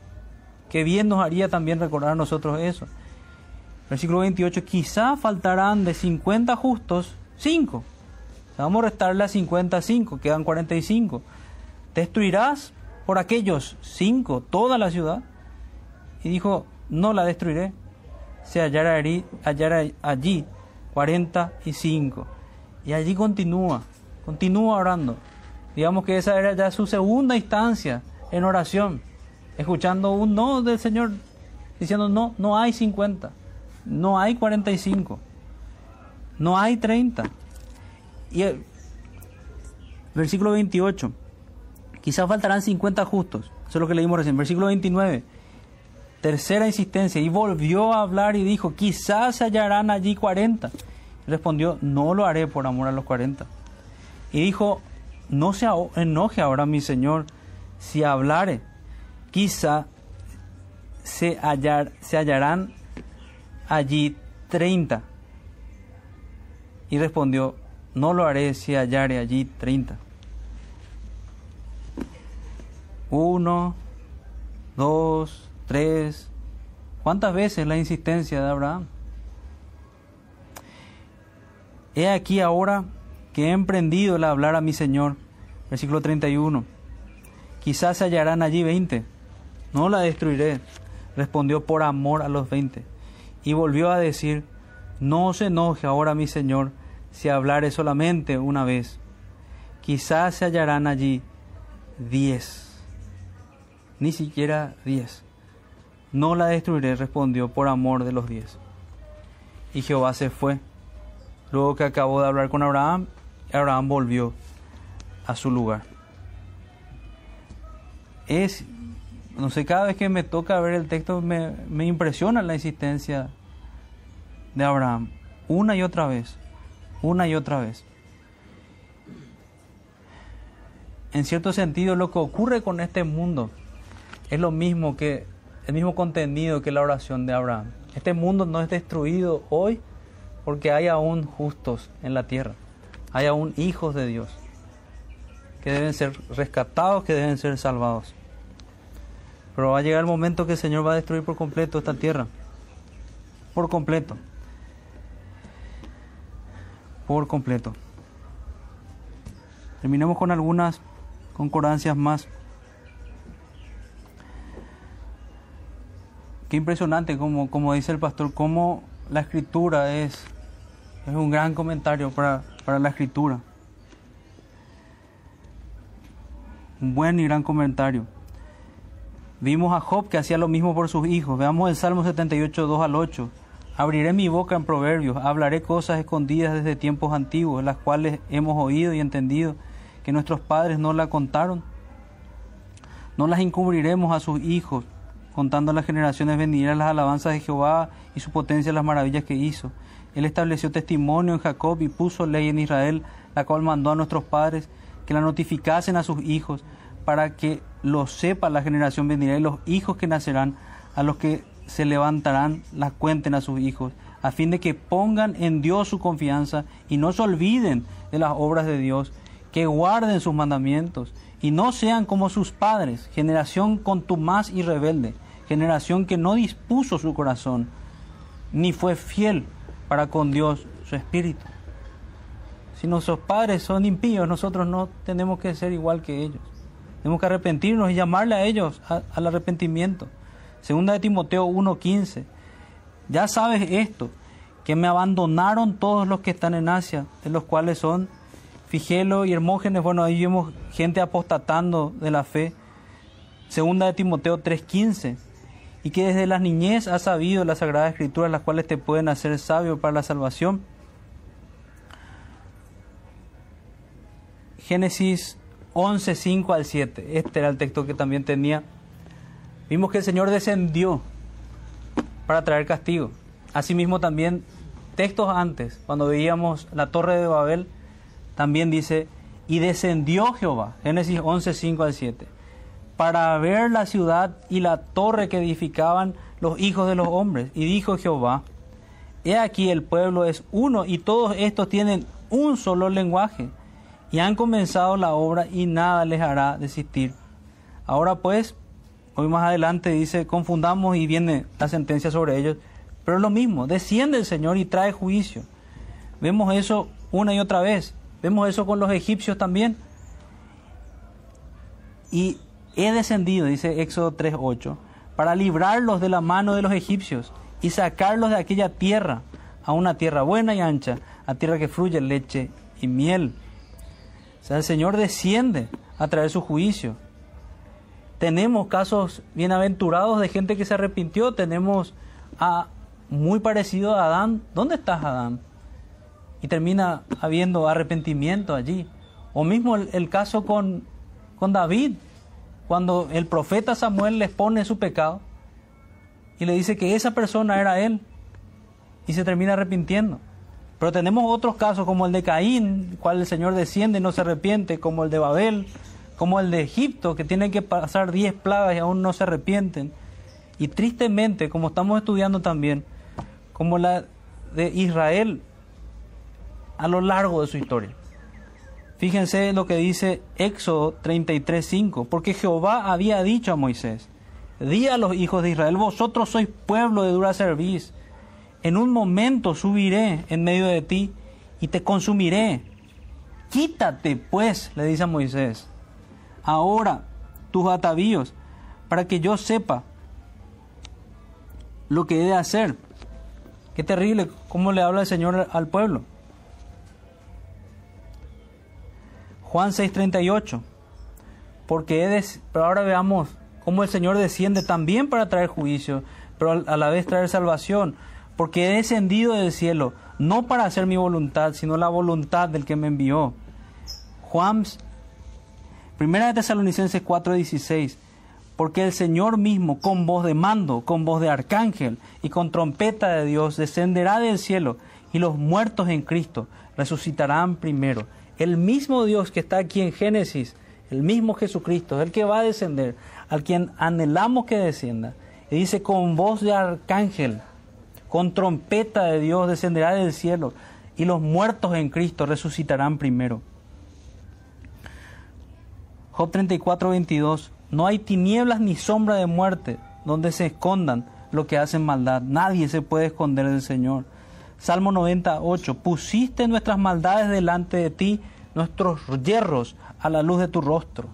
Qué bien nos haría también recordar a nosotros eso. Versículo 28, quizá faltarán de 50 justos 5. Vamos a restarle a 55, quedan 45. ¿Destruirás por aquellos 5 toda la ciudad? Y dijo, no la destruiré. Se hallará, allí 45. Y allí continúa, continúa orando. Digamos que esa era ya su segunda instancia en oración, escuchando un no del Señor, diciendo no, no hay 50, no hay 45. No hay 30. Y el versículo 28. Quizás faltarán 50 justos. Eso es lo que leímos recién. Versículo 29. Tercera insistencia. Y volvió a hablar y dijo, quizás se hallarán allí 40. Respondió, no lo haré por amor a los 40. Y dijo, no se enoje ahora mi Señor si hablare. Quizá se, hallar, se hallarán allí 30. Y respondió, no lo haré si hallare allí treinta. Uno, dos, tres, ¿Cuántas veces la insistencia de Abraham? He aquí ahora que he emprendido el hablar a mi Señor. Versículo 31. Quizás se hallarán allí veinte. No la destruiré. Respondió por amor a los veinte. Y volvió a decir, no se enoje ahora mi Señor si hablare solamente una vez. Quizás se hallarán allí diez. Ni siquiera diez. No la destruiré, respondió por amor de los diez. Y Jehová se fue. Luego que acabó de hablar con Abraham, Abraham volvió a su lugar. Es, no sé, cada vez que me toca ver el texto me, me impresiona la existencia de Abraham, una y otra vez, una y otra vez. En cierto sentido, lo que ocurre con este mundo es lo mismo que el mismo contenido que la oración de Abraham. Este mundo no es destruido hoy porque hay aún justos en la tierra, hay aún hijos de Dios que deben ser rescatados, que deben ser salvados. Pero va a llegar el momento que el Señor va a destruir por completo esta tierra, por completo, por completo. Terminemos con algunas concordancias más. Qué impresionante, como, como dice el pastor, cómo la escritura es, es un gran comentario para, para la escritura. Un buen y gran comentario. Vimos a Job que hacía lo mismo por sus hijos. Veamos el Salmo 78, 2 al 8. Abriré mi boca en proverbios, hablaré cosas escondidas desde tiempos antiguos, las cuales hemos oído y entendido, que nuestros padres no la contaron. No las encubriremos a sus hijos, contando a las generaciones venideras las alabanzas de Jehová y su potencia las maravillas que hizo. Él estableció testimonio en Jacob y puso ley en Israel, la cual mandó a nuestros padres que la notificasen a sus hijos, para que lo sepa la generación venidera y los hijos que nacerán, a los que se levantarán, las cuenten a sus hijos, a fin de que pongan en Dios su confianza y no se olviden de las obras de Dios, que guarden sus mandamientos y no sean como sus padres, generación contumaz y rebelde, generación que no dispuso su corazón, ni fue fiel para con Dios su espíritu. Si nuestros padres son impíos, nosotros no tenemos que ser igual que ellos. Tenemos que arrepentirnos y llamarle a ellos al arrepentimiento. Segunda de Timoteo 1:15. Ya sabes esto, que me abandonaron todos los que están en Asia, de los cuales son Figelo y Hermógenes, bueno, ahí vemos gente apostatando de la fe. Segunda de Timoteo 3:15. Y que desde la niñez has sabido las sagradas escrituras, las cuales te pueden hacer sabio para la salvación. Génesis 11, 5 al 7. Este era el texto que también tenía. Vimos que el Señor descendió para traer castigo. Asimismo también textos antes, cuando veíamos la torre de Babel, también dice, y descendió Jehová, Génesis 11, 5 al 7, para ver la ciudad y la torre que edificaban los hijos de los hombres. Y dijo Jehová, he aquí el pueblo es uno y todos estos tienen un solo lenguaje y han comenzado la obra y nada les hará desistir. Ahora pues, hoy más adelante dice, confundamos y viene la sentencia sobre ellos, pero es lo mismo, desciende el Señor y trae juicio. Vemos eso una y otra vez, vemos eso con los egipcios también. Y he descendido, dice Éxodo 3.8, para librarlos de la mano de los egipcios y sacarlos de aquella tierra a una tierra buena y ancha, a tierra que fluye leche y miel. O sea, el Señor desciende a traer su juicio. Tenemos casos bienaventurados de gente que se arrepintió. Tenemos a muy parecido a Adán. ¿Dónde estás, Adán? Y termina habiendo arrepentimiento allí. O mismo el, caso con, con David, cuando el profeta Samuel les pone su pecado y le dice que esa persona era él y se termina arrepintiendo. Pero tenemos otros casos como el de Caín, cual el Señor desciende y no se arrepiente, como el de Babel, como el de Egipto, que tienen que pasar diez plagas y aún no se arrepienten. Y tristemente, como estamos estudiando también, como la de Israel a lo largo de su historia. Fíjense lo que dice Éxodo 33:5, porque Jehová había dicho a Moisés, di a los hijos de Israel, vosotros sois pueblo de dura cerviz. En un momento subiré en medio de ti y te consumiré. Quítate, pues, le dice a Moisés, ahora tus atavíos, para que yo sepa lo que he de hacer. Qué terrible cómo le habla el Señor al pueblo. Juan 6:38. Porque he de, pero ahora veamos cómo el Señor desciende también para traer juicio, pero a la vez traer salvación. Porque he descendido del cielo, no para hacer mi voluntad, sino la voluntad del que me envió. Juan, primera de Tesalonicenses 4:16 porque el Señor mismo, con voz de mando, con voz de arcángel y con trompeta de Dios, descenderá del cielo y los muertos en Cristo resucitarán primero. El mismo Dios que está aquí en Génesis, el mismo Jesucristo, el que va a descender, al quien anhelamos que descienda. Y dice, con voz de arcángel, con trompeta de Dios, descenderá del cielo y los muertos en Cristo resucitarán primero. Job 34, 22. No hay tinieblas ni sombra de muerte donde se escondan lo que hacen maldad. Nadie se puede esconder del Señor. Salmo 98. Pusiste nuestras maldades delante de ti, nuestros hierros a la luz de tu rostro.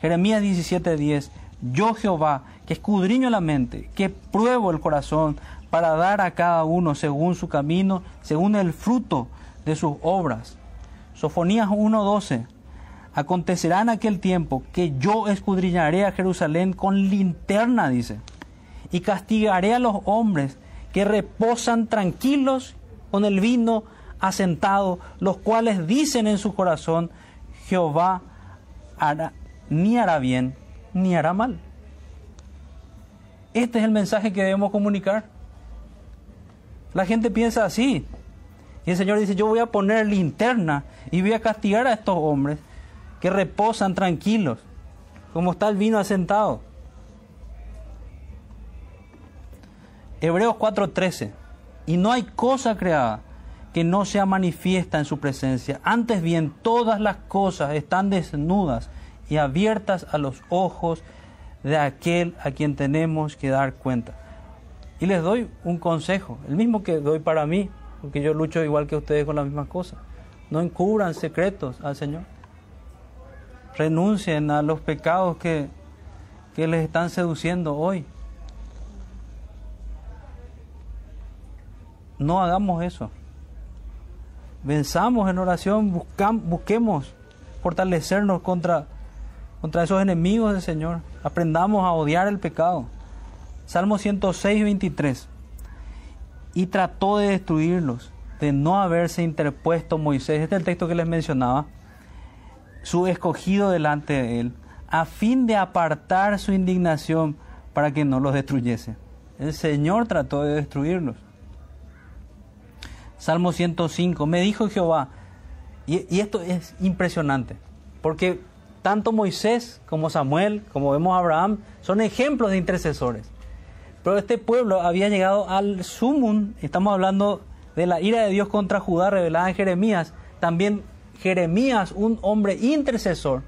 Jeremías 17:10. Yo Jehová, que escudriño la mente, que pruebo el corazón, para dar a cada uno según su camino, según el fruto de sus obras. Sofonías 1:12. Acontecerá en aquel tiempo que yo escudriñaré a Jerusalén con linterna, dice, y castigaré a los hombres que reposan tranquilos con el vino asentado, los cuales dicen en su corazón, Jehová ni hará bien ni hará mal. Este es el mensaje que debemos comunicar. La gente piensa así. Y el Señor dice, yo voy a poner linterna y voy a castigar a estos hombres que reposan tranquilos, como está el vino asentado. Hebreos 4:13. Y no hay cosa creada que no sea manifiesta en su presencia. Antes bien, todas las cosas están desnudas y abiertas a los ojos de aquel a quien tenemos que dar cuenta. Y les doy un consejo, el mismo que doy para mí, porque yo lucho igual que ustedes con las mismas cosas. No encubran secretos al Señor renuncien a los pecados que, que les están seduciendo hoy. No hagamos eso. Venzamos en oración, busquemos fortalecernos contra, contra esos enemigos del Señor. Aprendamos a odiar el pecado. Salmo 106, 23. Y trató de destruirlos, de no haberse interpuesto Moisés. Este es el texto que les mencionaba su escogido delante de él, a fin de apartar su indignación para que no los destruyese. El Señor trató de destruirlos. Salmo 105, me dijo Jehová, y, esto es impresionante, porque tanto Moisés como Samuel, como vemos Abraham, son ejemplos de intercesores. Pero este pueblo había llegado al sumum, estamos hablando de la ira de Dios contra Judá revelada en Jeremías, también Jeremías, un hombre intercesor,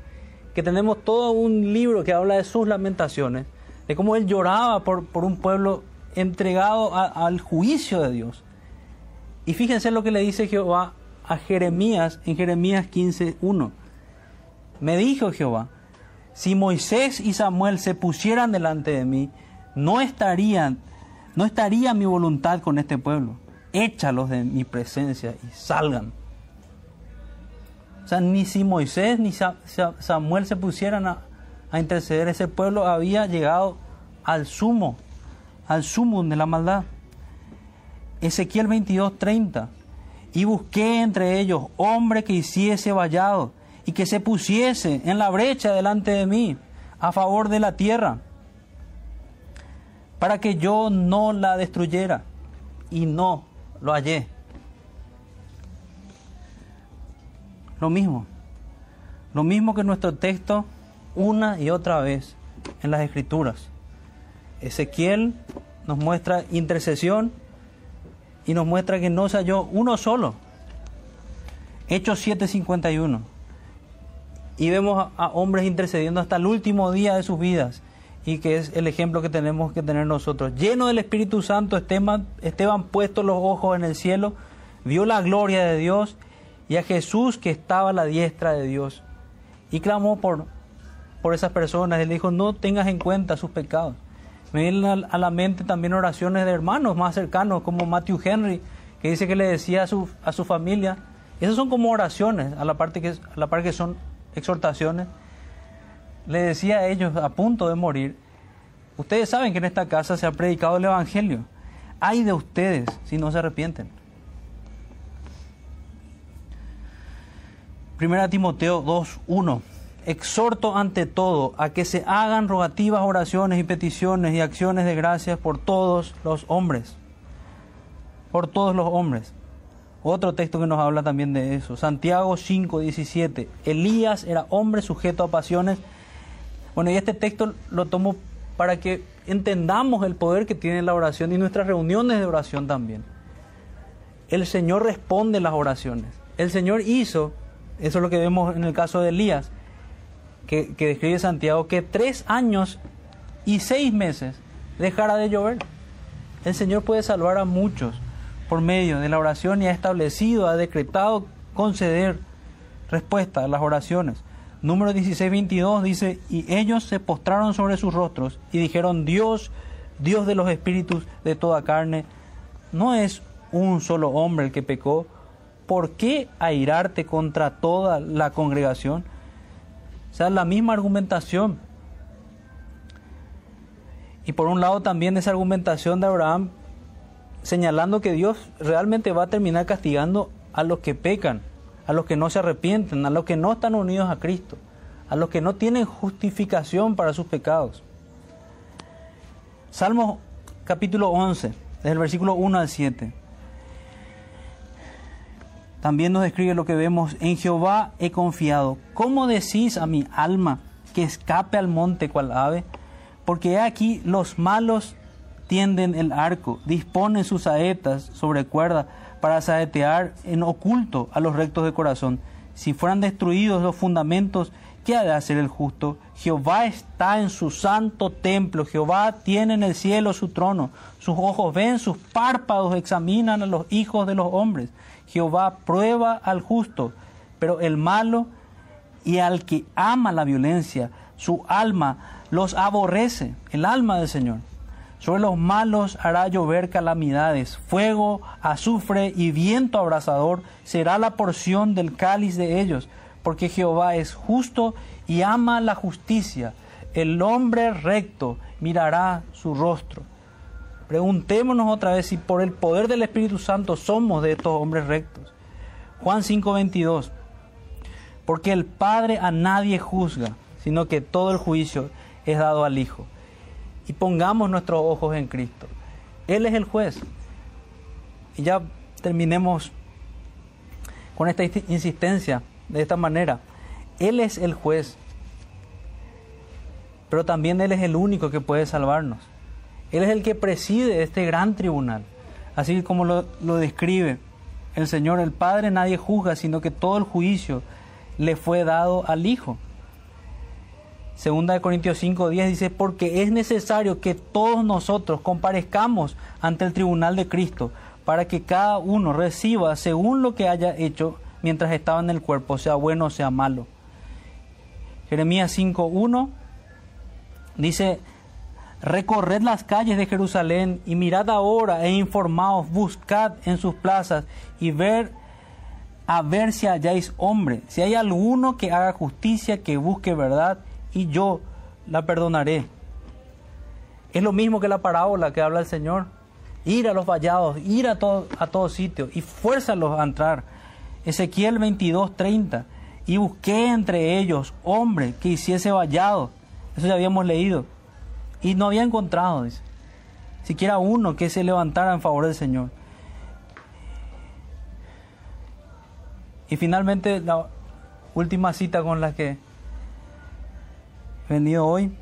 que tenemos todo un libro que habla de sus lamentaciones, de cómo él lloraba por, por un pueblo entregado al juicio de Dios. Y fíjense lo que le dice Jehová a Jeremías en Jeremías 15.1. Me dijo Jehová, si Moisés y Samuel se pusieran delante de mí, no estarían, no estaría mi voluntad con este pueblo. Échalos de mi presencia y salgan. O sea, ni si Moisés ni Samuel se pusieran a, interceder, ese pueblo había llegado al sumo, al sumo de la maldad. Ezequiel 22, 30. Y busqué entre ellos hombre que hiciese vallado y que se pusiese en la brecha delante de mí a favor de la tierra, para que yo no la destruyera. Y no lo hallé. Lo mismo. Lo mismo que nuestro texto una y otra vez en las escrituras. Ezequiel nos muestra intercesión y nos muestra que no se halló uno solo. Hechos 7:51. Y vemos a, hombres intercediendo hasta el último día de sus vidas. Y que es el ejemplo que tenemos que tener nosotros. Lleno del Espíritu Santo, Esteban, Esteban puesto los ojos en el cielo, vio la gloria de Dios y a Jesús que estaba a la diestra de Dios. Y clamó por, por esas personas. Él dijo, no tengas en cuenta sus pecados. Me vienen a la mente también oraciones de hermanos más cercanos, como Matthew Henry, que dice que le decía a su, a su familia, esas son como oraciones, a la parte que, a la parte que son exhortaciones. Le decía a ellos a punto de morir, ustedes saben que en esta casa se ha predicado el Evangelio. Hay de ustedes si no se arrepienten. Primera Timoteo 2.1 exhorto ante todo a que se hagan rogativas, oraciones y peticiones y acciones de gracias por todos los hombres. Por todos los hombres. Otro texto que nos habla también de eso. Santiago 5, 17. Elías era hombre sujeto a pasiones. Bueno, y este texto lo tomo para que entendamos el poder que tiene la oración y nuestras reuniones de oración también. El Señor responde las oraciones. El Señor hizo, eso es lo que vemos en el caso de Elías, que, describe Santiago, que tres años y seis meses dejara de llover. El Señor puede salvar a muchos por medio de la oración y ha establecido, ha decretado conceder respuesta a las oraciones. Número 16, 22 dice, y ellos se postraron sobre sus rostros y dijeron, Dios, Dios de los espíritus de toda carne, no es un solo hombre el que pecó, ¿por qué airarte contra toda la congregación? O sea, la misma argumentación. Y por un lado también esa argumentación de Abraham señalando que Dios realmente va a terminar castigando a los que pecan, a los que no se arrepienten, a los que no están unidos a Cristo, a los que no tienen justificación para sus pecados. Salmo capítulo 11, desde el versículo 1 al 7. También nos describe lo que vemos, en Jehová he confiado. ¿Cómo decís a mi alma que escape al monte cual ave? Porque aquí los malos tienden el arco, disponen sus saetas sobre cuerda para saetear en oculto a los rectos de corazón. Si fueran destruidos los fundamentos, ¿qué ha de hacer el justo? Jehová está en su santo templo, Jehová tiene en el cielo su trono, sus ojos ven, sus párpados examinan a los hijos de los hombres. Jehová prueba al justo, pero el malo y al que ama la violencia, su alma los aborrece, el alma del Señor. Sobre los malos hará llover calamidades, fuego, azufre y viento abrasador será la porción del cáliz de ellos, porque Jehová es justo y ama la justicia. El hombre recto mirará su rostro. Preguntémonos otra vez si por el poder del Espíritu Santo somos de estos hombres rectos. Juan 5:22. Porque el Padre a nadie juzga, sino que todo el juicio es dado al Hijo. Y pongamos nuestros ojos en Cristo. Él es el juez. Y ya terminemos con esta insistencia de esta manera. Él es el juez. Pero también Él es el único que puede salvarnos. Él es el que preside este gran tribunal. Así como lo, describe el Señor, el Padre nadie juzga, sino que todo el juicio le fue dado al Hijo. Segunda de Corintios 5:10 dice, porque es necesario que todos nosotros comparezcamos ante el tribunal de Cristo, para que cada uno reciba según lo que haya hecho mientras estaba en el cuerpo, sea bueno o sea malo. Jeremías 5:1 dice, Recorred las calles de Jerusalén y mirad ahora e informaos, buscad en sus plazas y ver a ver si halláis hombre, si hay alguno que haga justicia, que busque verdad, y yo la perdonaré. Es lo mismo que la parábola que habla el Señor. Ir a los vallados, ir a todo, a y fuérzalos a entrar. Ezequiel 22, 30. Y busqué entre ellos hombre que hiciese vallado. Eso ya habíamos leído y no había encontrado, dice, siquiera uno que se levantara en favor del Señor. Y finalmente la última cita con la que venido hoy,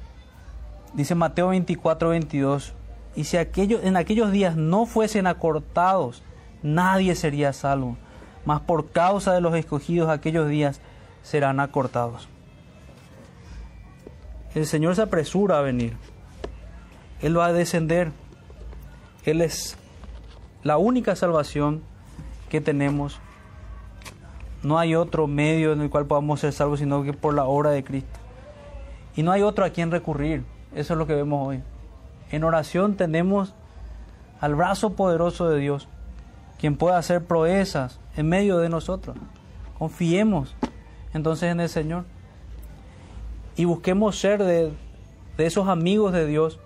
dice Mateo 24, 22, y si en aquellos días no fuesen acortados, nadie sería salvo, mas por causa de los escogidos aquellos días serán acortados. el Señor se apresura a venir. Él va a descender. Él es la única salvación que tenemos. No hay otro medio en el cual podamos ser salvos sino que por la obra de Cristo. Y no hay otro a quien recurrir. Eso es lo que vemos hoy. En oración tenemos al brazo poderoso de Dios, quien puede hacer proezas en medio de nosotros. Confiemos entonces en el Señor y busquemos ser de, de esos amigos de Dios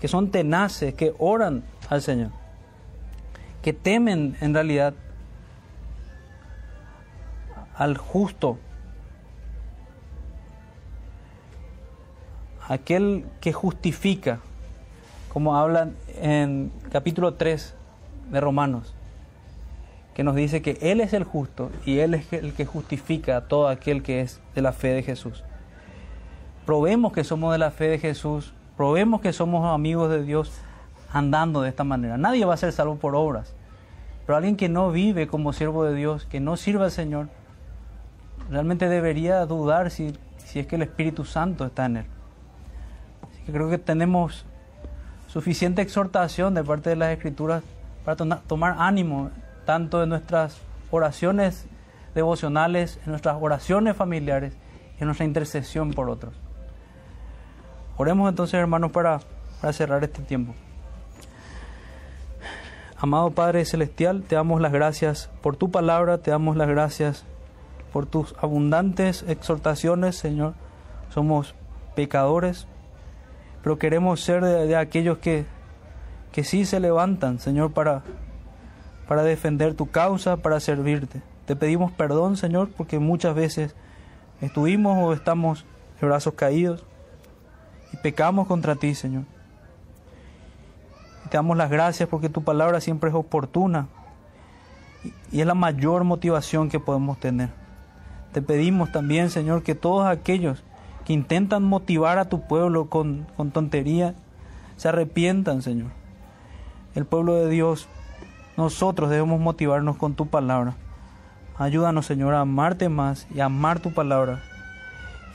que son tenaces, que oran al Señor, que temen en realidad al justo, aquel que justifica, como hablan en capítulo 3 de Romanos, que nos dice que Él es el justo y Él es el que justifica a todo aquel que es de la fe de Jesús. Probemos que somos de la fe de Jesús, probemos que somos amigos de Dios andando de esta manera. Nadie va a ser salvo por obras, pero alguien que no vive como siervo de Dios, que no sirva al Señor, realmente debería dudar si, si es que el Espíritu Santo está en él. Creo que tenemos suficiente exhortación de parte de las Escrituras para tomar ánimo tanto en nuestras oraciones devocionales, en nuestras oraciones familiares y en nuestra intercesión por otros. Oremos entonces, hermanos, para cerrar este tiempo. Amado Padre Celestial, te damos las gracias por tu palabra, te damos las gracias por tus abundantes exhortaciones, Señor. Somos pecadores, pero queremos ser de, aquellos que, que sí se levantan, Señor, para, para defender tu causa, para servirte. Te pedimos perdón, Señor, porque muchas veces estuvimos o estamos de brazos caídos y pecamos contra ti, Señor. Te damos las gracias porque tu palabra siempre es oportuna y es la mayor motivación que podemos tener. Te pedimos también, Señor, que todos aquellos que intentan motivar a tu pueblo con, con tontería, se arrepientan, Señor. El pueblo de Dios, nosotros debemos motivarnos con tu palabra. Ayúdanos, Señor, a amarte más y a amar tu palabra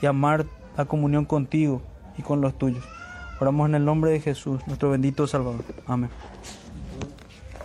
y amar la comunión contigo y con los tuyos. Oramos en el nombre de Jesús, nuestro bendito Salvador. Amén.